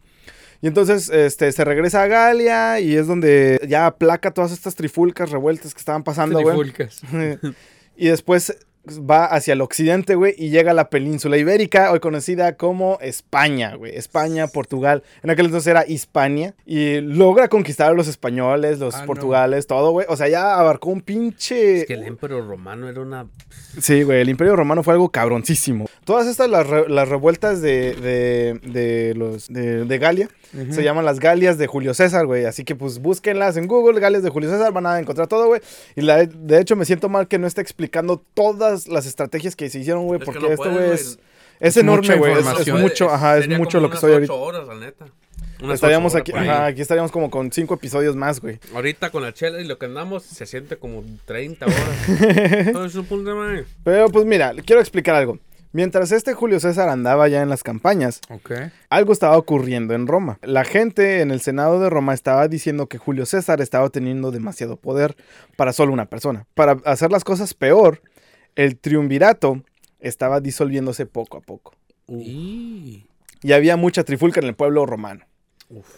Y entonces este, se regresa a Galia y es donde ya aplaca todas estas trifulcas revueltas que estaban pasando, güey. Trifulcas. y después va hacia el occidente, güey, y llega a la península ibérica, hoy conocida como España, güey. España, Portugal. En aquel entonces era Hispania. Y logra conquistar a los españoles, los Ah, no. portugales, todo, güey. O sea, ya abarcó un pinche... Es que el emperador romano era una... Sí, güey, el Imperio Romano fue algo cabroncísimo. Todas estas, las, re- las revueltas de, de, de los, de, de Galia, se llaman las Galias de Julio César, güey. Así que pues búsquenlas en Google, Galias de Julio César, van a encontrar todo, güey. Y la, de hecho me siento mal que no esté explicando todas las estrategias que se hicieron, güey, Es que porque no esto, güey, es, es Es enorme, güey. Es, es mucho, ajá, es Sería mucho lo que estoy ahorita. horas, la neta. Unas Estaríamos aquí, ajá, aquí estaríamos como con cinco episodios más, güey. Ahorita con la chela y lo que andamos se siente como 30 horas. Todo es un punto de madre. Pero pues mira, quiero explicar algo. Mientras este Julio César andaba ya en las campañas, Ok. Algo estaba ocurriendo en Roma. La gente en el Senado de Roma estaba diciendo que Julio César estaba teniendo demasiado poder para solo una persona. Para hacer las cosas peor, el triunvirato estaba disolviéndose poco a poco. Y... Y había mucha trifulca en el pueblo romano.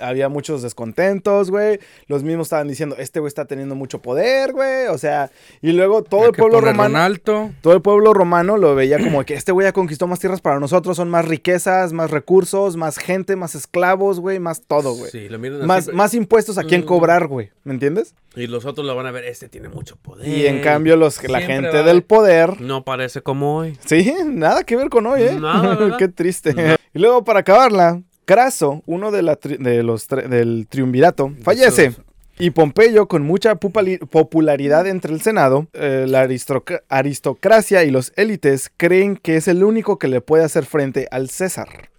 Había muchos descontentos, güey. Los mismos estaban diciendo, este güey está teniendo mucho poder, güey. O sea, y luego todo Hay el pueblo romano... alto. Todo el pueblo romano lo veía como que este güey ya conquistó más tierras para nosotros, son más riquezas, más recursos, más gente, más esclavos, güey, más todo, güey. Sí, lo miran más, más impuestos a quién Mm. cobrar, güey. ¿Me entiendes? Y los otros lo van a ver, este tiene mucho poder. Y en cambio, los, la gente va del poder. No parece como hoy. Sí, nada que ver con hoy, ¿eh? Nada. Qué triste. No. Y luego, para acabarla, Craso, uno de, la tri- de los del triunvirato, fallece. Y Pompeyo, con mucha popularidad entre el Senado, eh, la aristoc- aristocracia y los élites creen que es el único que le puede hacer frente al César.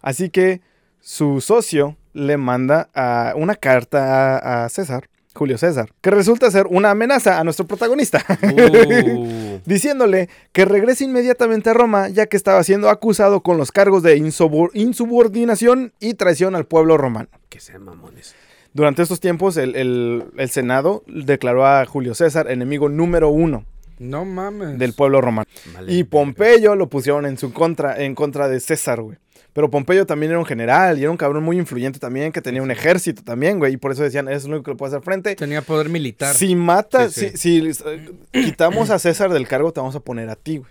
Así que su socio le manda a una carta a, a César, Julio César, que resulta ser una amenaza a nuestro protagonista, Uh, diciéndole que regrese inmediatamente a Roma, ya que estaba siendo acusado con los cargos de insubor- insubordinación y traición al pueblo romano. que sean mamones. Durante estos tiempos, el, el- el Senado declaró a Julio César enemigo número uno No mames. del pueblo romano. Vale, Y Pompeyo lo pusieron en su contra, en contra de César, güey. Pero Pompeyo también era un general y era un cabrón muy influyente también, que tenía un ejército también, güey. Y por eso decían, es el único que le puede hacer frente. Tenía poder militar. Si mata, Sí, si, si, eh, quitamos a César del cargo, te vamos a poner a ti, güey.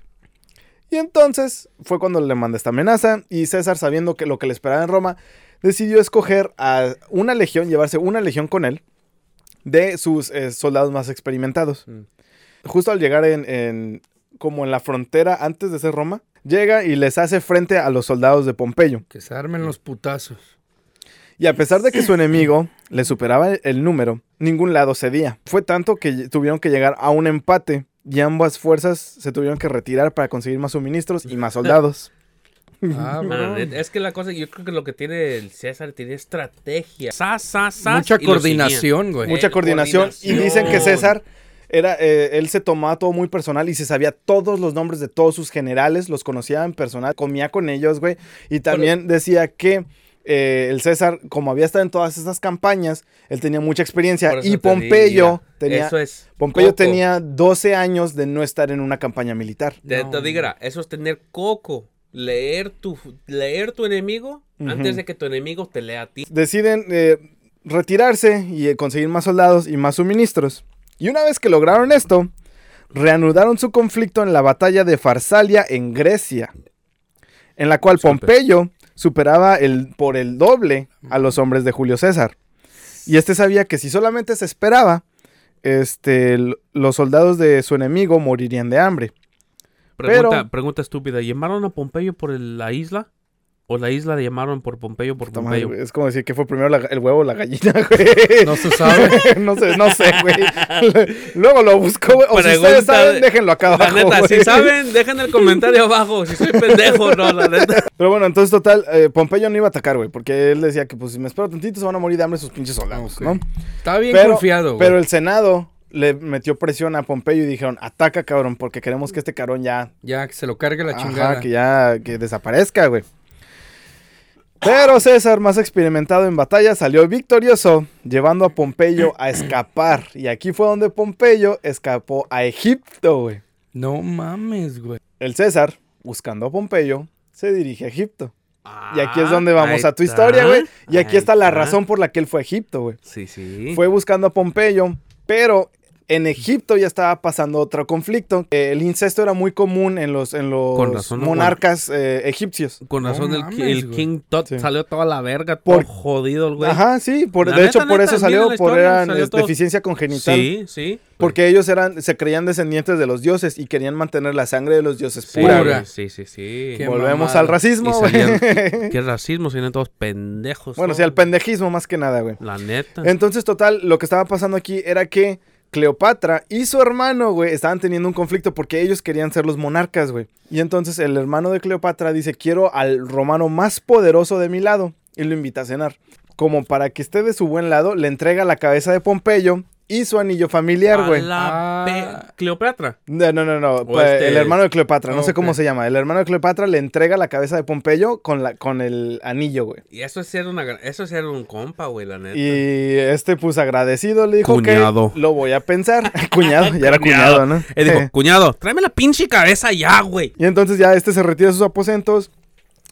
Y entonces fue cuando le manda esta amenaza y César, sabiendo que lo que le esperaba en Roma, decidió escoger a una legión, llevarse una legión con él de sus eh, soldados más experimentados. Mm. Justo al llegar en, en- como en la frontera antes de ser Roma, llega y les hace frente a los soldados de Pompeyo. Que se armen los putazos. Y a pesar de que su enemigo le superaba el- número, ningún lado cedía. Fue tanto que tuvieron que llegar a un empate y ambas fuerzas se tuvieron que retirar para conseguir más suministros y más soldados. Ah, es- que la cosa, yo creo que lo que tiene el César tiene estrategia. Mucha coordinación, güey. Mucha Eh, coordinación. Y dicen que. César era, eh, él se tomaba todo muy personal y se sabía todos los nombres de todos sus generales, los conocía en personal, comía con ellos, güey. Y también decía que eh, el César, como había estado en todas esas campañas, él tenía mucha experiencia. Y Pompeyo tenía... Eso es. Pompeyo coco. tenía 12 años de no estar en una campaña militar. Te, No, te diga, eso es tener coco. Leer tu, leer tu enemigo antes de que tu enemigo te lea a ti. Deciden eh, retirarse y eh, conseguir más soldados y más suministros. Y una vez que lograron esto, reanudaron su conflicto en la batalla de Farsalia en Grecia, en la cual. Pompeyo superaba el, por el doble a los hombres de Julio César. Y este sabía que si solamente se esperaba, este, los soldados de su enemigo morirían de hambre. Pregunta, Pero- pregunta estúpida. ¿Llamaron a Pompeyo por el- la isla? ¿O la isla le llamaron por Pompeyo por Pompeyo? es como decir que fue primero la- el huevo o la gallina, güey. No se sabe. no sé, no sé, güey. Luego lo busco, güey. O si ustedes saben, déjenlo acá La abajo. neta, güey. si saben, dejen el comentario abajo. Si soy pendejo, no, la neta. Pero bueno, entonces, total, eh, Pompeyo no iba a atacar, güey. Porque él decía que, pues, si me espero tantito, se van a morir de hambre sus pinches soldados, Ok. ¿no? Estaba bien Pero- confiado, güey. Pero el Senado le metió presión a Pompeyo y dijeron, ataca, cabrón, porque queremos que este cabrón ya Ya, que se lo cargue la Ajá, chingada. que ya que desaparezca, güey. Pero César, más experimentado en batalla, salió victorioso, llevando a Pompeyo a escapar. Y aquí fue donde Pompeyo escapó a Egipto, güey. No mames, güey. El César, buscando a Pompeyo, se dirige a Egipto. Y aquí es donde Ah, vamos ahí a tu historia, güey. Y aquí está la razón por la que él fue a Egipto, güey. Sí, sí. Fue buscando a Pompeyo, pero en Egipto ya estaba pasando otro conflicto. Eh, El incesto era muy común en los, en los Con razón, no, monarcas eh, egipcios. Con No razón, el, mames, el güey. King Tut Sí. salió toda la verga, todo Por- jodido el güey. Ajá, sí, por, La de neta, hecho por neta, eso salió, por eran salió es, todo. deficiencia congenital. Sí, sí. Porque ellos eran, se creían descendientes de los dioses y querían mantener la sangre de los dioses Sí, pura. Güey. Sí, sí, sí. Qué Volvemos mamada. al racismo, Y güey. ¿Qué racismo? Si todos pendejos. bueno, ¿no? sí, al pendejismo más que nada, güey. La neta. Entonces, total, lo que estaba pasando aquí era que Cleopatra y su hermano, güey, estaban teniendo un conflicto porque ellos querían ser los monarcas, güey. Y entonces el hermano de Cleopatra dice, quiero al romano más poderoso de mi lado. Y lo invita a cenar. Como para que esté de su buen lado, le entrega la cabeza de Pompeyo y su anillo familiar, güey. la Ah. pe- Cleopatra. No, no, no, no. Pues, este- El hermano de Cleopatra, no sé cómo se llama. El hermano de Cleopatra le entrega la cabeza de Pompeyo con, la, con el anillo, güey. Y eso es ser una eso es ser un compa, güey, la neta. Y este, pues agradecido, le dijo Cuñado. que lo voy a pensar. cuñado, ya era cuñado, ¿no? Él dijo, cuñado, tráeme la pinche cabeza ya, güey. Y entonces ya este se retira de sus aposentos.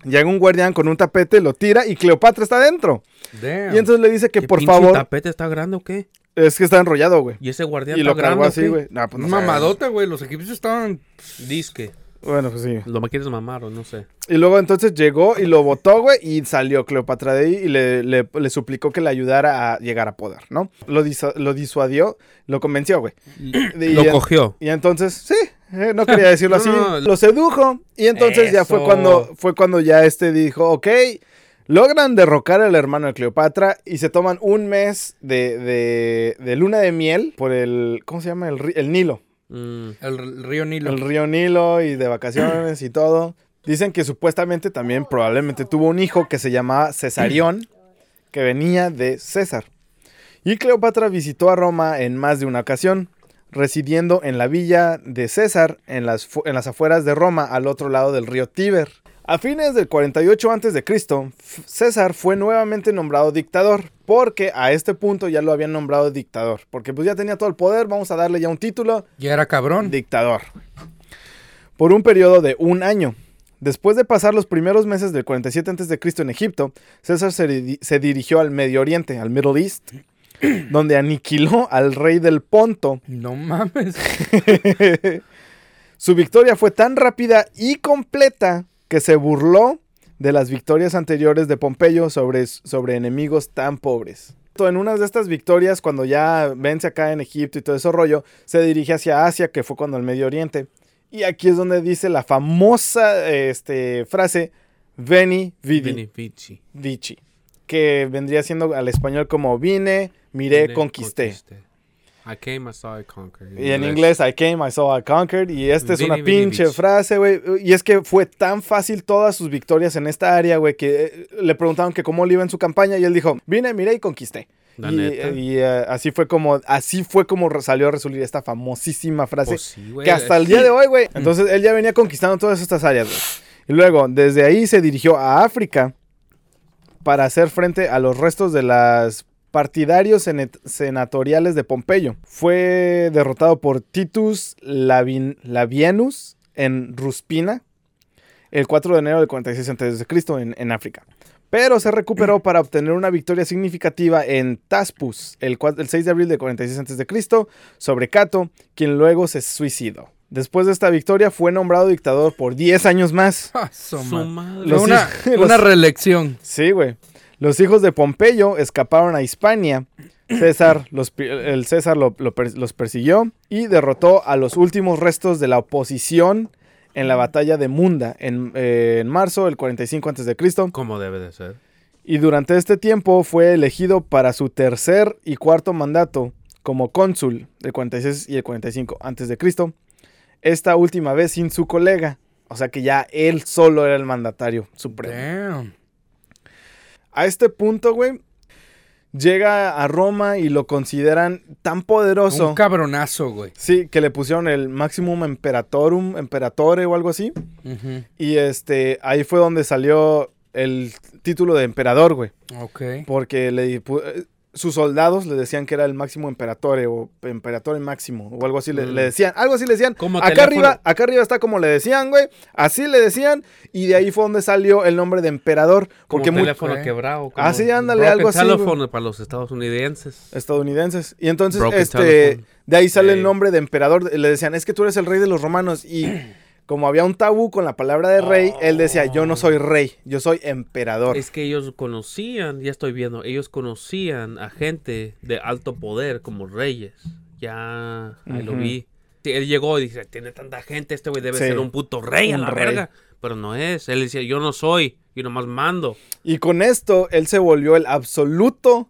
Llega un guardián con un tapete, lo tira y Cleopatra está dentro. Damn. Y entonces le dice que ¿Qué por favor. tapete está grande o qué? Es que está enrollado, güey. Y ese guardián Y lo cargó grande, así, güey. Nah, pues no. Mamadota, güey. Los egipcios estaban. Disque. Bueno, pues sí. Lo me quieres mamar o no sé. Y luego entonces llegó y lo botó, güey, y salió Cleopatra de ahí y le, le- le suplicó que le ayudara a llegar a poder, ¿no? Lo, disu- lo disuadió, lo convenció, güey. Y- Lo y- cogió. Y entonces, sí, eh, no quería decirlo No, así. no, lo sedujo. Y entonces ya fue cuando, fue cuando ya este dijo, ok, logran derrocar al hermano de Cleopatra y se toman un mes de, de- de luna de miel por el, ¿cómo se llama? El, el Nilo. Mm. El, el río Nilo. El río Nilo y de vacaciones y todo. Dicen que supuestamente también probablemente tuvo un hijo que se llamaba Cesarión, que venía de César. Y Cleopatra visitó a Roma en más de una ocasión, residiendo en la villa de César, en las, en las afueras de Roma, al otro lado del río Tíber. A fines del 48 a.C., César fue nuevamente nombrado dictador, porque a este punto ya lo habían nombrado dictador, porque pues ya tenía todo el poder, vamos a darle ya un título, Ya era cabrón. dictador. Por un periodo de un año. Después de pasar los primeros meses del 47 a.C. en Egipto, César se, se dirigió al Medio Oriente, al Middle East, donde aniquiló al rey del Ponto. No mames. Su victoria fue tan rápida y completa que se burló de las victorias anteriores de Pompeyo sobre, sobre enemigos tan pobres. En una de estas victorias, cuando ya vence acá en Egipto y todo ese rollo, se dirige hacia Asia, que fue cuando el Medio Oriente. Y aquí es donde dice la famosa este, frase, Veni, vidi, Vini Vici. vici, que vendría siendo al español como vine, miré, Vine, conquisté. I came, I saw, I conquered. Y en inglés, I came, I saw, I conquered. Y esta es una pinche frase, güey. Y es que fue tan fácil todas sus victorias en esta área, güey, que eh, le preguntaron que cómo le iba en su campaña y él dijo, vine, miré y conquisté. La y neta. y, eh, así fue como, así fue como salió a resolver esta famosísima frase. Pues sí, que hasta el día de hoy, güey. Entonces él ya venía conquistando todas estas áreas, güey. Y luego, desde ahí se dirigió a África para hacer frente a los restos de las partidarios senatoriales de Pompeyo. Fue derrotado por Titus Labienus en Ruspina el 4 de enero del 46 a.C. En, en África. Pero se recuperó para obtener una victoria significativa en Taspus el, cua- el 6 de abril del 46 a.C. sobre Cato, quien luego se suicidó. Después de esta victoria fue nombrado dictador por 10 años más. Ah, su Su madre. Los una, una reelección. Sí, güey. Los hijos de Pompeyo escaparon a Hispania. César, los, el César lo- lo per- los persiguió y derrotó a los últimos restos de la oposición en la batalla de Munda en, eh, en marzo del 45 a.C. Como debe de ser. Y durante este tiempo fue elegido para su tercer y cuarto mandato como cónsul del 46 y el 45 a.C. Esta última vez sin su colega. O sea que ya él solo era el mandatario supremo. Damn. A este punto, güey, llega a Roma y lo consideran tan poderoso. Un cabronazo, güey. Sí, que le pusieron el Maximum Imperatorum, Imperatore o algo así. Y este, ahí fue donde salió el título de emperador, güey. Ok. Porque le sus soldados le decían que era el máximo emperatore o emperatore máximo o algo así le, Mm. le decían, algo así le decían. Como acá teléfono. arriba, acá arriba está como le decían, güey. Así le decían y de ahí fue donde salió el nombre de emperador Como porque mu- teléfono Ok. quebrado. como Ah, sí, ándale, algo así, telephone para los estadounidenses. estadounidenses. Y entonces Broken este telephone. de ahí sale el nombre de emperador, le decían, "Es que tú eres el rey de los romanos" y como había un tabú con la palabra de rey, él decía, "Yo no soy rey, yo soy emperador." Es que ellos conocían, ya estoy viendo, ellos conocían a gente de alto poder como reyes. Ya, ahí lo vi. Sí, él llegó y dice, tiene tanta gente, este güey debe Sí. ser un puto rey a la rey. verga. Pero no es, él decía, yo no soy, yo nomás mando. Y con esto, él se volvió el absoluto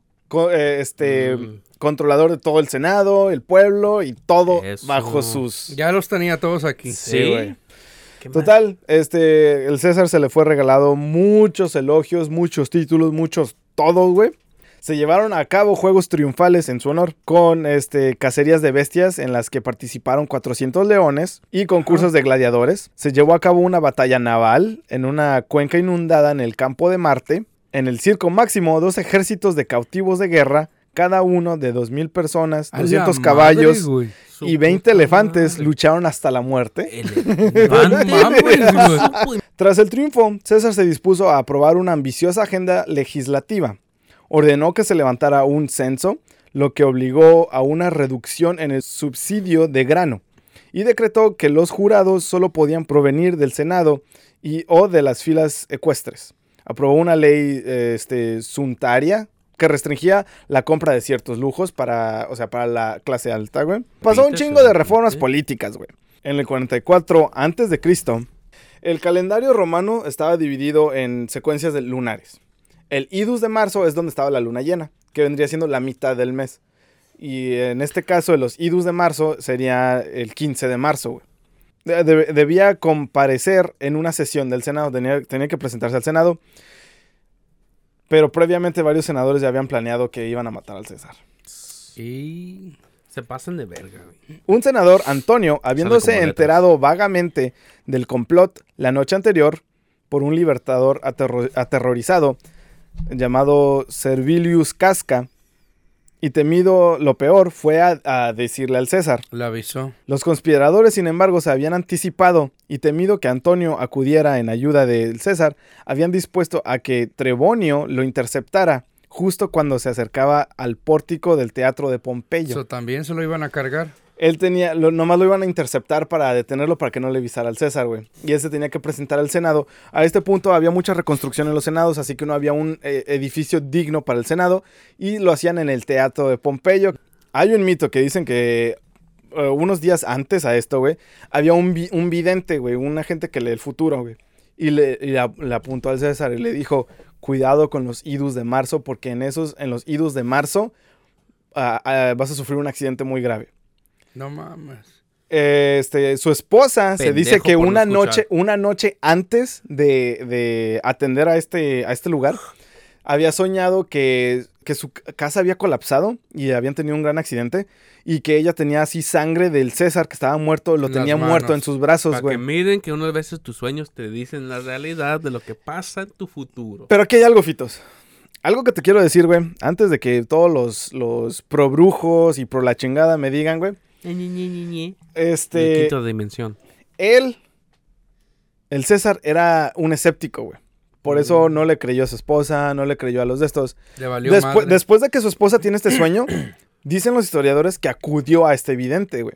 eh, este, Mm. controlador de todo el Senado, el pueblo y todo Eso. bajo sus... Ya los tenía todos aquí. Sí, güey. Total, este, el César se le fue regalado muchos elogios, muchos títulos, muchos todos, güey. Se llevaron a cabo juegos triunfales en su honor, con este, cacerías de bestias en las que participaron 400 leones y concursos de gladiadores. Se llevó a cabo una batalla naval en una cuenca inundada en el campo de Marte. En el circo máximo, dos ejércitos de cautivos de guerra, cada uno de 2.000 personas, A la 200 madre, caballos y 20 puta elefantes madre. lucharon hasta la muerte. Elefante. Tras el triunfo, César se dispuso a aprobar una ambiciosa agenda legislativa. Ordenó que se levantara un censo, lo que obligó a una reducción en el subsidio de grano, y decretó que los jurados solo podían provenir del Senado y o de las filas ecuestres. Aprobó una ley eh, este, suntaria que restringía la compra de ciertos lujos para, o sea, para la clase alta, güey. Pasó un chingo de reformas políticas, güey. En el 44 antes de Cristo, el calendario romano estaba dividido en secuencias de lunares. El idus de marzo es donde estaba la luna llena, que vendría siendo la mitad del mes. Y en este caso, los idus de marzo sería el 15 de marzo, güey. De- de- debía comparecer en una sesión del Senado, tenía, tenía que presentarse al Senado. Pero previamente varios senadores ya habían planeado que iban a matar al César. Y... Se pasan de verga, güey. Un senador, Antonio, habiéndose enterado vagamente del complot la noche anterior por un libertador aterro- aterrorizado llamado Servilius Casca, y temido lo peor, fue a, a decirle al César. La avisó. Los conspiradores, sin embargo, se habían anticipado y temido que Antonio acudiera en ayuda del César, habían dispuesto a que Trebonio lo interceptara justo cuando se acercaba al pórtico del teatro de Pompeyo. Eso también se lo iban a cargar. Él tenía, lo, nomás lo iban a interceptar para detenerlo para que no le avisara al César, güey. Y él se tenía que presentar al Senado. A este punto había mucha reconstrucción en los Senados, así que no había un eh, edificio digno para el Senado. Y lo hacían en el Teatro de Pompeyo. Hay un mito que dicen que eh, unos días antes a esto, güey, había un, vi- un vidente, güey, una gente que lee el futuro, güey. Y le, le apuntó al César y le dijo, cuidado con los idus de marzo, porque en esos, en los idus de marzo, ah, ah, vas a sufrir un accidente muy grave. No mames. Este, su esposa se dice que una escuchar. noche, una noche antes de, de atender a este, a este lugar, había soñado que, que su casa había colapsado y habían tenido un gran accidente y que ella tenía así sangre del César que estaba muerto, lo las tenía muerto en sus brazos, Para güey. que miren que unas veces tus sueños te dicen la realidad de lo que pasa en tu futuro. Pero aquí hay algo, Fitos. Algo que te quiero decir, güey, antes de que todos los, los pro brujos y pro la chingada me digan, güey. Ñe, Ñe, Ñe, Ñe, Ñe. Este, quinta dimensión. él, el César, era un escéptico, güey. Por eso no le creyó a su esposa, no le creyó a los de estos. Le valió Despu- madre. después de que su esposa tiene este sueño, dicen los historiadores que acudió a este vidente, güey.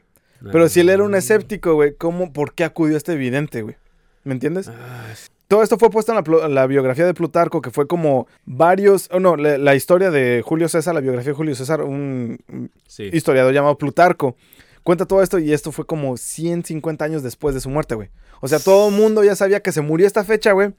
Pero si él era un escéptico, güey, ¿cómo, por qué acudió a este vidente, güey? ¿Me entiendes? Ah, sí. Todo esto fue puesto en la, biografía de Plutarco, que fue como varios, oh, no, la, la historia de Julio César, la biografía de Julio César, un un Sí. historiador llamado Plutarco. Cuenta todo esto y esto fue como 150 años después de su muerte, güey. O sea, todo el mundo ya sabía que se murió esta fecha, güey.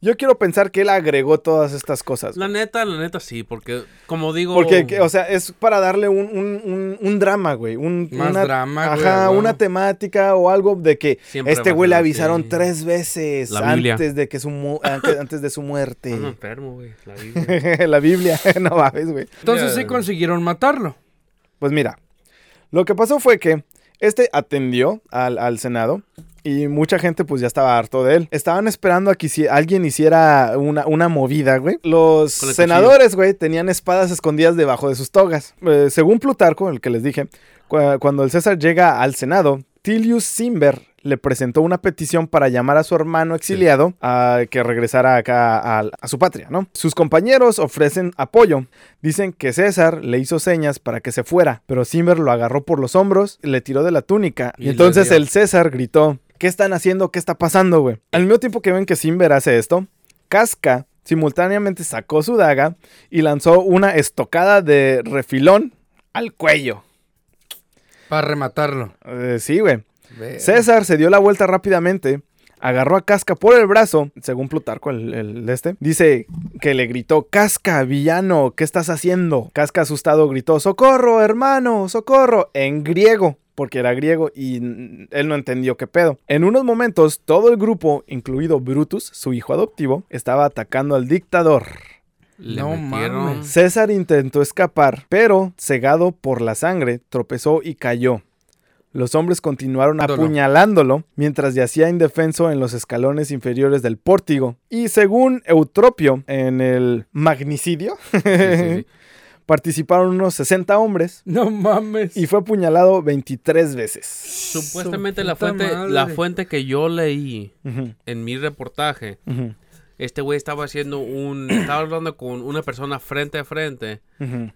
Yo quiero pensar que él agregó todas estas cosas. La neta, la neta sí, porque como digo... Porque, que- o sea, es para darle un, un- un- un drama, güey. Un, Más una, drama, güey, Ajá, una temática o algo de que Siempre este güey le avisaron tres veces antes de que su antes, antes de su muerte. Enfermo, güey. La Biblia. la Biblia, no mames, güey. Entonces sí consiguieron matarlo. Pues mira, lo que pasó fue que este atendió al, al Senado Y mucha gente pues ya estaba harto de él. Estaban esperando a que alguien hiciera una, una movida, güey. Los senadores, güey, tenían espadas escondidas debajo de sus togas. Eh, según Plutarco, el que les dije, cu- cuando el César llega al Senado, Tilius Cimber le presentó una petición para llamar a su hermano exiliado a que regresara acá a, a su patria, ¿no? Sus compañeros ofrecen apoyo. Dicen que César le hizo señas para que se fuera, pero Cimber lo agarró por los hombros, le tiró de la túnica y, Y entonces el César gritó, ¿qué están haciendo? ¿Qué está pasando, güey? Al mismo tiempo que ven que Cimber hace esto, Casca simultáneamente sacó su daga y lanzó una estocada de refilón al cuello. Para rematarlo. Eh, sí, güey. César se dio la vuelta rápidamente, agarró a Casca por el brazo, según Plutarco, el, el de este. Dice que le gritó, Casca, villano, ¿qué estás haciendo? Casca asustado gritó, socorro, hermano, socorro, en griego. Porque era griego y él no entendió qué pedo. En unos momentos, todo el grupo, incluido Brutus, su hijo adoptivo, estaba atacando al dictador. Le No metieron- mames. César intentó escapar, pero, cegado por la sangre, tropezó y cayó. Los hombres continuaron apuñalándolo mientras yacía indefenso en los escalones inferiores del pórtigo. Y según Eutropio, en el magnicidio, Sí, sí, sí. participaron unos 60 hombres No mames. y fue apuñalado 23 veces. Supuestamente Su la fuente, madre. la fuente que yo leí en mi reportaje, este güey estaba haciendo un, estaba hablando con una persona frente a frente.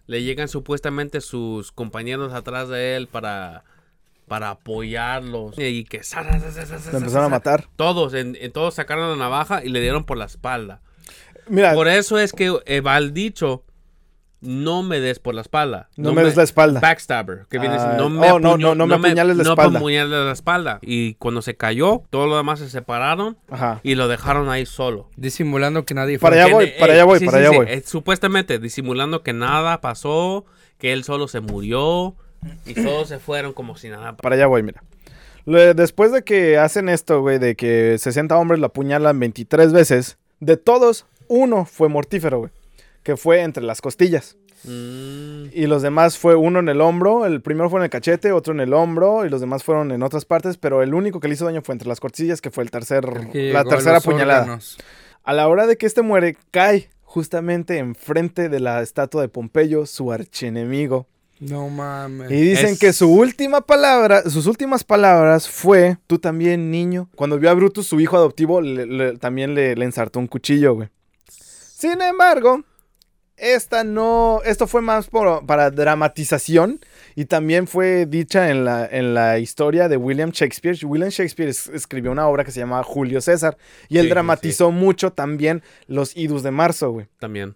Le llegan supuestamente sus compañeros atrás de él para, para apoyarlos y que sa- sa- sa- sa- sa- sa- Lo empezaron a sa- matar. Todos, en, en- todos sacaron la navaja y le dieron por la espalda. Mira, Por eso es que eh, va el dicho, no me des por la espalda. no, me des la espalda. Backstabber, que viene Ah, no me, oh, no, apuño- no, no me apuñales la no espalda. me apuñales la espalda. Y cuando se cayó, todo lo demás se separaron Ajá. y lo dejaron ahí solo. Disimulando que nadie fue. Para allá voy, eh, para allá voy, sí, para sí, allá sí, voy. eh, supuestamente disimulando que nada pasó, que él solo se murió y todos se fueron como si nada. Para allá voy, mira. Le- Después de que hacen esto, güey, de que 60 hombres lo apuñalan 23 veces, de todos, uno fue mortífero, güey. Que fue entre las costillas. Mm, Y los demás fue uno en el hombro. El primero fue en el cachete, otro en el hombro. Y los demás fueron en otras partes. Pero el único que le hizo daño fue entre las costillas, que fue el tercer, la tercera órganos. A la hora de que este muere, cae justamente enfrente de la estatua de Pompeyo, su archienemigo. No mames. Y dicen Es- que su última palabra, sus últimas palabras fue, tú también, niño. Cuando vio a Brutus, su hijo adoptivo, le- le- también le, le ensartó un cuchillo, güey. Sin embargo, esta no, esto fue más por- para dramatización y también fue dicha en la, en la historia de William Shakespeare. William Shakespeare es- escribió una obra que se llama Julio César y él Sí, sí, dramatizó mucho también los idus de marzo, güey. también.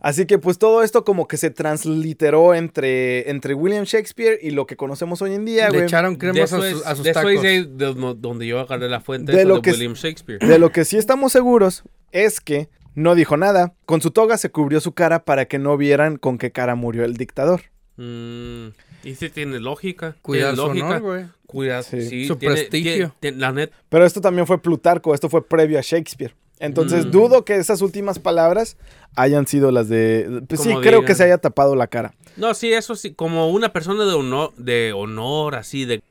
Así que pues todo esto como que se transliteró entre, entre William Shakespeare y lo que conocemos hoy en día, Le güey. echaron De cremas a es, sus, a sus de eso tacos. es de- donde yo agarré la fuente De eso lo de que William Shakespeare. De lo que sí estamos seguros es que no dijo nada. Con su toga se cubrió su cara para que no vieran con qué cara murió el dictador. Mm, y sí tiene lógica. Cuidar tiene su lógica. honor, güey. Cuidar, Sí. sí, Su tiene- prestigio. tiene- tiene- la net, Pero esto también fue Plutarco, esto fue previo a Shakespeare. Entonces Mm. dudo que esas últimas palabras hayan sido las de... Pues sí, creo que se haya tapado la cara. No, sí, eso sí, como una persona de honor, de honor así, de...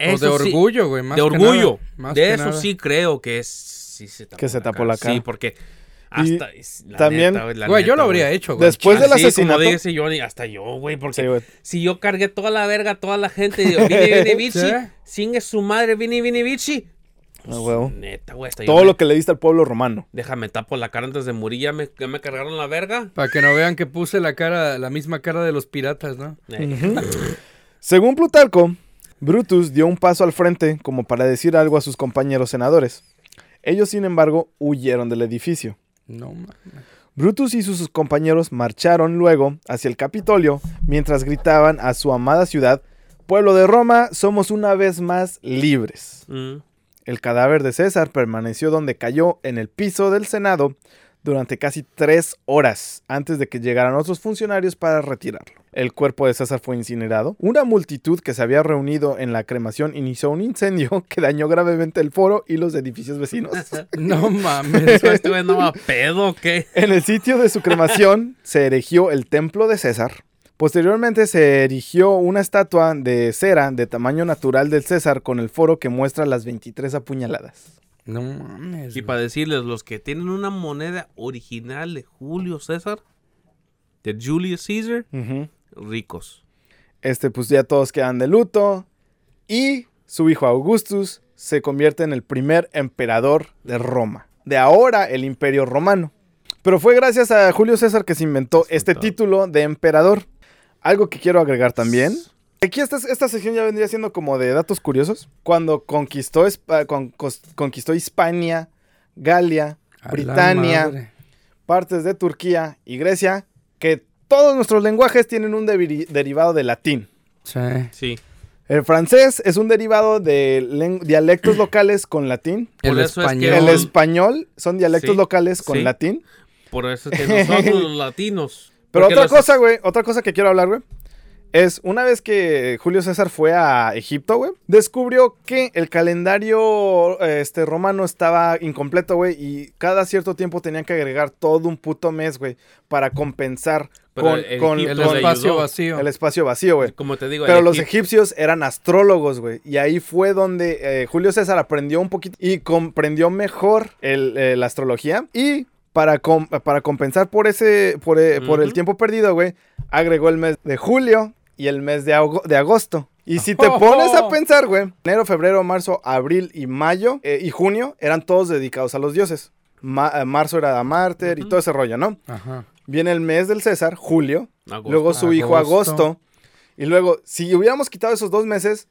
O de sí, orgullo, güey. más de que orgullo. nada, más de que eso nada. sí creo que es, sí se tapó Que se tapó la cara. Sí, porque Y hasta... es- la también- neta, güey, la Güey, yo lo habría güey. hecho, güey. Después del Así asesinato... como dice Johnny, hasta yo, güey, porque Sí, güey. si yo cargué toda la verga, toda la gente, digo, vine, vine, bichi, Sí. singue su madre, vine, vine, bichi. Ah, huevo. Neta, güey, Todo me- lo que le diste al pueblo romano. Déjame tapo la cara antes de morir, ya me, ya me cargaron la verga. Para que no vean que puse la cara, la misma cara de los piratas, ¿no? Eh, Según Plutarco, Brutus dio un paso al frente como para decir algo a sus compañeros senadores. Ellos, sin embargo, huyeron del edificio. No mames. Brutus y sus compañeros marcharon luego hacia el Capitolio mientras gritaban a su amada ciudad, Pueblo de Roma, somos una vez más libres. mm. El cadáver de César permaneció donde cayó en el piso del Senado durante casi tres horas antes de que llegaran otros funcionarios para retirarlo. El cuerpo de César fue incinerado. Una multitud que se había reunido en la cremación inició un incendio que dañó gravemente el foro y los edificios vecinos. No mames. Güey no va pedo, ¿o ¿qué? En el sitio de su cremación se erigió el templo de César. Posteriormente se erigió una estatua de cera de tamaño natural del César con el foro que muestra las 23 apuñaladas. No mames. Y para decirles, los que tienen una moneda original de Julio César, de Julius Caesar, ricos. Este, pues ya todos quedan de luto. Y su hijo Augustus se convierte en el primer emperador de Roma. De ahora el imperio romano. Pero fue gracias a Julio César que se inventó este título de emperador. Algo que quiero agregar también. Aquí esta, esta sección ya vendría siendo como de datos curiosos. Cuando conquistó, con- conquistó Hispania, Galia, A Britania, partes de Turquía y Grecia, que todos nuestros lenguajes tienen un deri- derivado de latín. Sí. Sí. El francés es un derivado de dialectos locales con latín. El eso es que español. El español son dialectos Sí, locales con sí. latín. Por eso es que nosotros los latinos. Pero otra los- cosa, güey, otra cosa que quiero hablar, güey, es una vez que Julio César fue a Egipto, güey, descubrió que el calendario este, romano estaba incompleto, güey, y cada cierto tiempo tenían que agregar todo un puto mes, güey, para compensar Pero con, el con- Egipto El con le espacio ayudó. vacío. el espacio vacío, güey. Como te digo, Pero los Egip- egipcios eran astrólogos, güey. Y ahí fue donde eh, Julio César aprendió un poquito y comprendió mejor el, eh, la astrología. Y para, com- para compensar por ese por, eh, por el tiempo perdido, güey, agregó el mes de julio y el mes de, ago- de agosto. Y si te Oh. pones a pensar, güey, enero, febrero, marzo, abril y mayo eh, y junio eran todos dedicados a los dioses. Ma- eh, marzo era a Marte y todo ese rollo, ¿no? Ajá. Viene el mes del César, julio, Agosto. luego su hijo Agosto. agosto. Y luego, si hubiéramos quitado esos dos meses,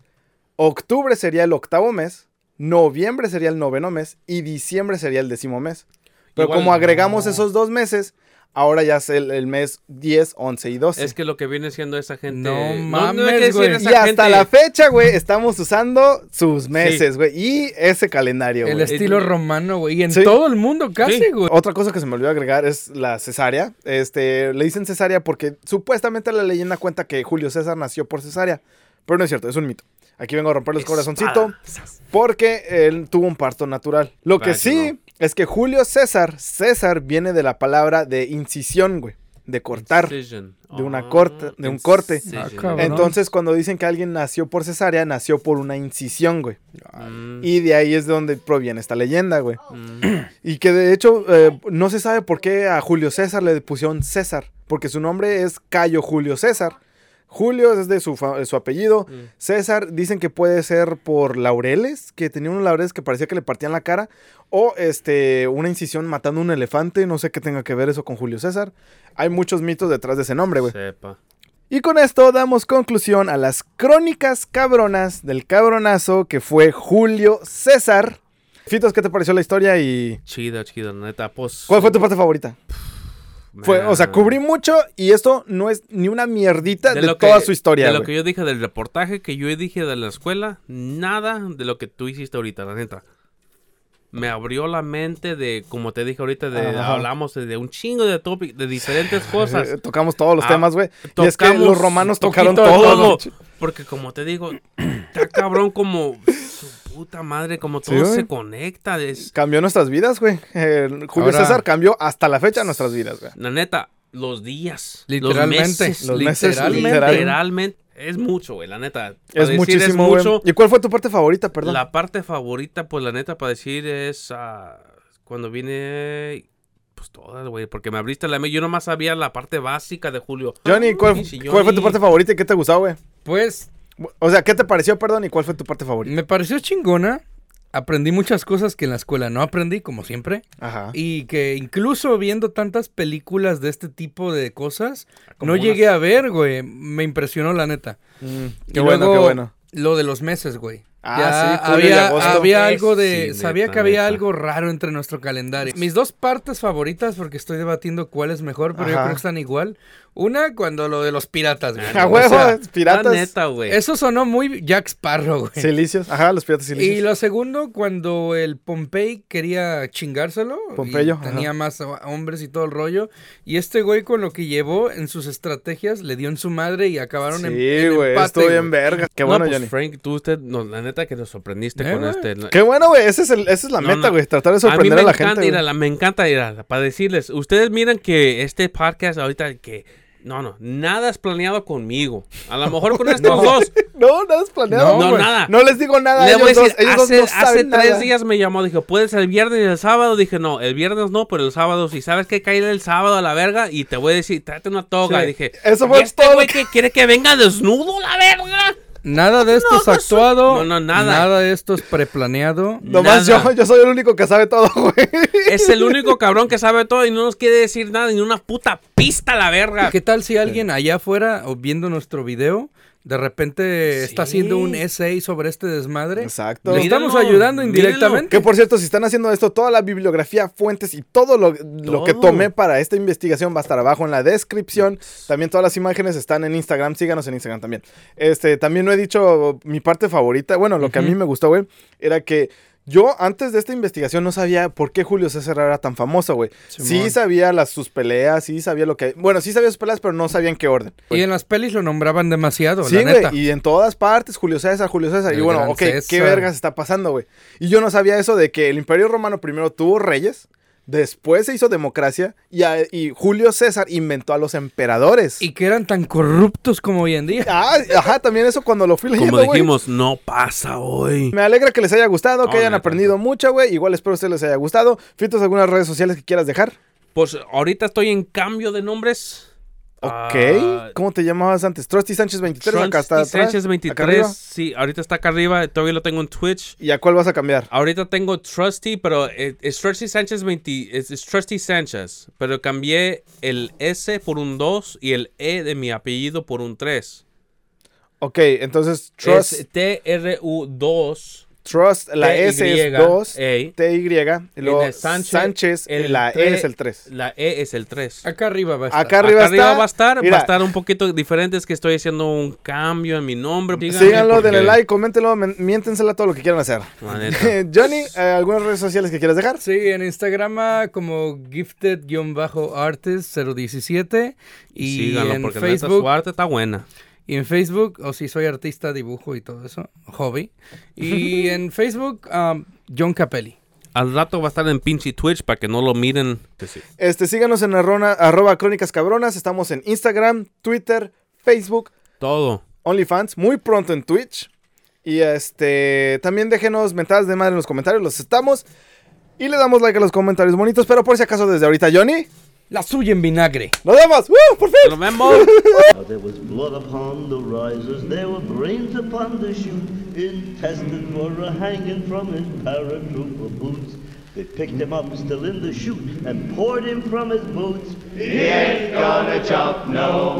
octubre sería el octavo mes, noviembre sería el noveno mes y diciembre sería el décimo mes. Pero Igual- como agregamos no. esos dos meses, ahora ya es el, el mes 10, 11 y 12. Es que lo que viene siendo esa gente. No mames, güey. y hasta gente- la fecha, güey, estamos usando sus meses, güey. Y ese calendario, El estilo romano, güey. Y en Sí. todo el mundo casi, Sí. güey. Otra cosa que se me olvidó agregar es la cesárea. Este, le dicen cesárea porque supuestamente la leyenda cuenta que Julio César nació por cesárea. Pero no es cierto, es un mito. Aquí vengo a romperles corazoncito porque él tuvo un parto natural. Lo que sí no. Es que Julio César, César viene de la palabra de incisión, güey, de cortar. Incision. de una Ah, corte- de un corte. incision. Ah, cabrón. Entonces, cuando dicen que alguien nació por cesárea, nació por una incisión, güey. Mm, Y de ahí es de donde proviene esta leyenda, güey. mm. Y que de hecho eh, no se sabe por qué a Julio César le pusieron César, porque su nombre es Cayo Julio César. Julio es de su, de su apellido. Mm. César dicen que puede ser por laureles, que tenía unos laureles que parecía que le partían la cara, o este una incisión matando un elefante, no sé qué tenga que ver eso con Julio César. Hay muchos mitos detrás de ese nombre, güey. Sepa. Y con esto damos conclusión a las crónicas cabronas del cabronazo que fue Julio César. Fitos, ¿qué te pareció la historia y Chido, chido, neta. Pues. cuál fue tu parte favorita? Fue, o sea, cubrí mucho y esto no es ni una mierdita de, lo que- toda su historia. De lo que yo dije del reportaje, que yo dije de la escuela, nada de lo que tú hiciste ahorita, la neta. Me abrió la mente de, como te dije ahorita, de, Ajá. hablamos de, de un chingo de topic, de diferentes cosas. Tocamos todos los Ah, temas, güey. Y es que los romanos tocaron todo. Porque como te digo, está cabrón como puta madre, como todo se conecta. Es, Cambió nuestras vidas, güey. Eh, Julio Ahora- César cambió hasta la fecha nuestras vidas, güey. la neta, los días, Literalmente. los meses, Los meses, literalmente. literal. literalmente, es mucho, güey, la neta. Para Es decir muchísimo, mucho. ¿Y cuál fue tu parte favorita, perdón? La parte favorita, pues la neta, para decir es ah, cuando viene. Pues todas, güey, porque me abriste la mente. Yo nomás sabía la parte básica de Julio. Johnny, ¿cuál, Ay, sí, cuál fue tu parte favorita y qué te gustó, güey? Pues O sea, ¿qué te pareció, perdón, y cuál fue tu parte favorita? me pareció chingona. Aprendí muchas cosas que en la escuela no aprendí, como siempre. Ajá. Y que incluso viendo tantas películas de este tipo de cosas, Como no unas- llegué a ver, güey. Me impresionó, la neta. Mm, Y qué bueno, luego, qué bueno. Lo de los meses, güey. Ah, Ya sí, julio y había, agosto. había algo de. sí, sabía neta, que había neta. algo raro entre nuestro calendario. Mis dos partes favoritas, porque estoy debatiendo cuál es mejor, pero yo Ajá. creo que están igual. Una, cuando lo de los piratas, güey. A huevo, sea, piratas. La neta, güey. eso sonó muy Jack Sparrow, güey. Silicios. Ajá, los piratas Y silicios. lo segundo, cuando el Pompey quería chingárselo. y Pompeyo, ajá. Tenía más ho- hombres y todo el rollo. Y este güey, con lo que llevó en sus estrategias, le dio en su madre y acabaron en, Sí, en güey, empate, estuvo bien güey. verga. Qué no, bueno, pues Johnny. Frank, tú, usted, no, la neta que nos sorprendiste Eh, con este. Qué bueno, güey. Ese es el, esa es la No, meta, no. güey. Tratar de A mí sorprender me a, la encanta gente. ir a la, me encanta ir a la, para decirles, ustedes miran que este podcast ahorita que No, no, nada es planeado conmigo. A lo mejor con estos dos. No, nada es planeado. No, nada. No les digo nada. Le ellos voy a dos. decir, Ellos dos hace, no hace saben tres nada. días me llamó, dijo, ¿puedes el viernes y el sábado? Dije, no, el viernes no, pero el sábado sí. ¿Sabes qué? Cae el sábado a la verga y te voy a decir, tráete una toga. Sí. Y dije, Eso ¿y fue este todo güey que quiere que venga desnudo la verga? Nada de esto es actuado. No, no, nada. Nada de esto es preplaneado. Nomás yo, yo soy el único que sabe todo, güey. Es el único cabrón que sabe todo y no nos quiere decir nada, ni una puta pista la verga. ¿Qué tal si alguien allá afuera o viendo nuestro video de repente está haciendo un essay sobre este desmadre? Exacto. Le estamos ayudando indirectamente. Que por cierto, si están haciendo esto, toda la bibliografía, fuentes y todo lo, lo que tomé para esta investigación va a estar abajo en la descripción. También todas las imágenes están en Instagram. Síganos en Instagram también. Este, también no he dicho mi parte favorita. Bueno, lo que a mí me gustó, güey, era que yo antes de esta investigación no sabía por qué Julio César era tan famoso, güey. Sí sabía las, sus peleas, sí sabía lo que... Bueno, sí sabía sus peleas, pero no sabía en qué orden. Y en las pelis lo nombraban demasiado, Sí, la y en todas partes, Julio César, Julio César. y bueno, ok, ¿qué vergas está pasando, güey? Y yo no sabía eso de que el Imperio Romano primero tuvo reyes, después se hizo democracia, y, a- y Julio César inventó a los emperadores. Y que eran tan corruptos como hoy en día. Ah, ajá, también eso cuando lo fui leyendo, Como dijimos, no pasa hoy. Me alegra que les haya gustado, que hayan aprendido mucho, güey. Igual espero que ustedes les haya gustado. Fitos, ¿algunas redes sociales que quieras dejar? Pues ahorita estoy en cambio de nombres. Ok. Ah, ¿Cómo te llamabas antes? Trusty Sánchez 23, acá está Trusty. Sánchez acá arriba. 23. Sí, ahorita está acá arriba. Todavía lo tengo en Twitch. ¿Y a cuál vas a cambiar? Ahorita tengo Trusty, pero es, es Trusty Sánchez 20. Es, es Trusty Sánchez. Pero cambié el S por un 2 y el E de mi apellido por un 3. Ok, entonces Trust, Es T-R-U-2. Trust la S es 2, Ey. T-Y, y luego Sánchez, Sánchez, el la tre- E es el 3. La E es el 3. Acá arriba va a estar. Acá arriba Acá arriba está. va a estar, Mira, va a estar un poquito diferente, es que estoy haciendo un cambio en mi nombre. Díganme Síganlo, porque- denle like, coméntenlo, miéntensela todo lo que quieran hacer. Johnny, eh, ¿algunas redes sociales que quieras dejar? Sí, en Instagram ah, como gifted-artist017 y Síganlo, en porque neta su Facebook arte está buena. Y en Facebook o si soy artista dibujo y todo eso, hobby. Y en Facebook um, John Capelli. Al rato va a estar en pinche Twitch para que no lo miren. Este, síganos en arrona- arroba crónicas cabronas. Estamos en Instagram, Twitter, Facebook, Todo. OnlyFans, muy pronto en Twitch. Y este, también déjenos mentadas de madre en los comentarios, los estamos. Y le damos like a los comentarios bonitos, pero por si acaso desde ahorita, Johnny, La suya en vinagre. nos vemos. ¡Uh! ¡Por fin! Nos vemos. There was blood upon the risers, there were brains upon the chute, intestines were a hanging from his paratrooper boots. They picked him up still in the chute and poured him from his boots. He ain't gonna jump no